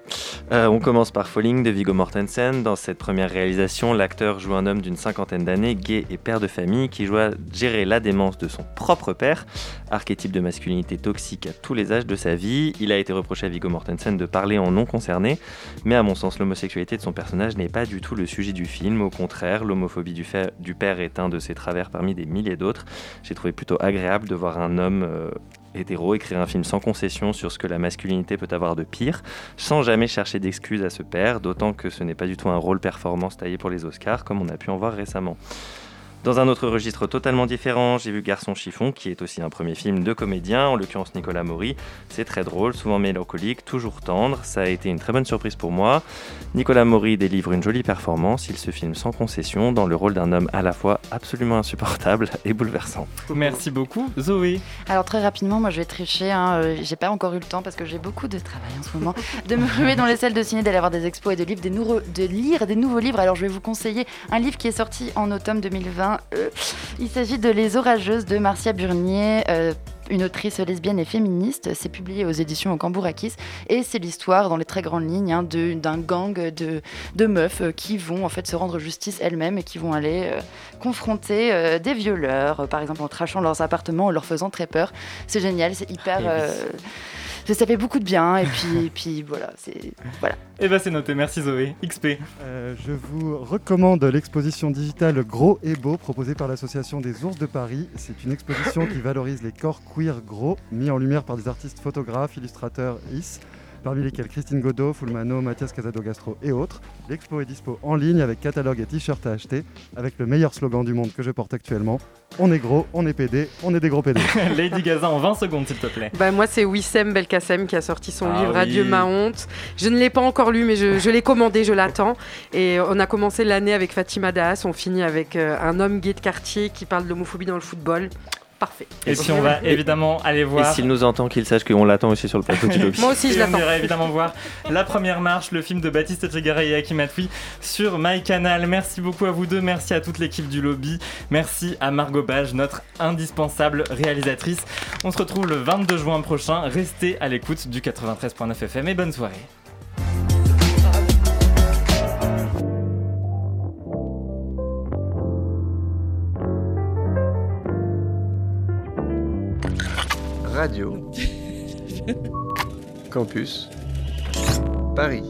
Speaker 10: Euh, on commence par Falling de Viggo Mortensen. Dans cette première réalisation, l'acteur joue un homme d'une cinquantaine d'années, gay et père de famille, qui doit gérer la démence de son propre père, archétype de masculinité toxique à tous les âges de sa vie. Il a été reproché à Viggo Mortensen de parler en non concerné, mais à mon sens l'homosexualité de son personnage n'est pas du tout le sujet du film. Au contraire, l'homophobie du, du père est un de ses travers parmi des milliers d'autres. J'ai trouvé plutôt agréable de voir un homme euh, hétéro écrire un film sans concession sur ce que la masculinité peut avoir de pire, sans jamais chercher d'excuses à ce père, d'autant que ce n'est pas du tout un rôle performance taillé pour les Oscars, comme on a pu en voir récemment. Dans un autre registre totalement différent, j'ai vu Garçon chiffon, qui est aussi un premier film de comédien, en l'occurrence Nicolas Maury. C'est très drôle, souvent mélancolique, toujours tendre. Ça a été une très bonne surprise pour moi. Nicolas Maury délivre une jolie performance. Il se filme sans concession dans le rôle d'un homme à la fois absolument insupportable [laughs] et bouleversant.
Speaker 2: Merci beaucoup, Zoé.
Speaker 28: Alors très rapidement, moi je vais tricher. hein, euh, J'ai pas encore eu le temps parce que j'ai beaucoup de travail en ce moment de me ruer dans les salles de ciné, d'aller voir des expos et de, livres, des nouveaux- de lire des nouveaux livres. Alors je vais vous conseiller un livre qui est sorti en automne 2020. Euh, il s'agit de Les Orageuses de Marcia Burnier. euh, une autrice lesbienne et féministe, c'est publié aux éditions Cambourakis et c'est l'histoire dans les très grandes lignes hein, d'un gang de, de meufs euh, qui vont en fait se rendre justice elles-mêmes et qui vont aller euh, confronter euh, des violeurs, par exemple en trachant leurs appartements, en leur faisant très peur. C'est génial, c'est hyper. Euh, Ça, ça fait beaucoup de bien. Et puis, et puis voilà, c'est voilà.
Speaker 2: Et bah c'est noté, merci Zoé. XP.
Speaker 12: Euh, je vous recommande l'exposition digitale Gros et Beau proposée par l'association des ours de Paris. C'est une exposition qui valorise les corps queer gros mis en lumière par des artistes photographes, illustrateurs, is parmi lesquels Christine Godot, Fulmano, Mathias Casado Gastro et autres. L'expo est dispo en ligne avec catalogue et t-shirt à acheter, avec le meilleur slogan du monde que je porte actuellement. On est gros, on est PD, on est des gros PD. [laughs]
Speaker 2: Lady Gaza en 20 secondes s'il te plaît.
Speaker 11: Bah, moi, c'est Wissem Belkacem qui a sorti son
Speaker 2: Ah
Speaker 11: livre
Speaker 2: oui.
Speaker 11: Adieu ma honte. Je ne l'ai pas encore lu, mais je, je l'ai commandé, je l'attends. Et on a commencé l'année avec Fatima Das, on finit avec euh, un homme gay de quartier qui parle de l'homophobie dans le football. Parfait.
Speaker 2: Et puis on va évidemment aller voir.
Speaker 10: Et s'il nous entend, qu'il sache qu'on l'attend aussi sur le plateau du [laughs] lobby.
Speaker 11: Moi aussi, je
Speaker 2: Et on
Speaker 11: l'attends.
Speaker 2: ira évidemment voir La Première Marche, le film de Baptiste Trigara et Hakim Atoui sur MyCanal. Merci beaucoup à vous deux, merci à toute l'équipe du lobby, merci à Margot Bage, notre indispensable réalisatrice. On se retrouve le 22 juin prochain. Restez à l'écoute du 93.9 FM et bonne soirée.
Speaker 29: Radio [laughs] Campus Paris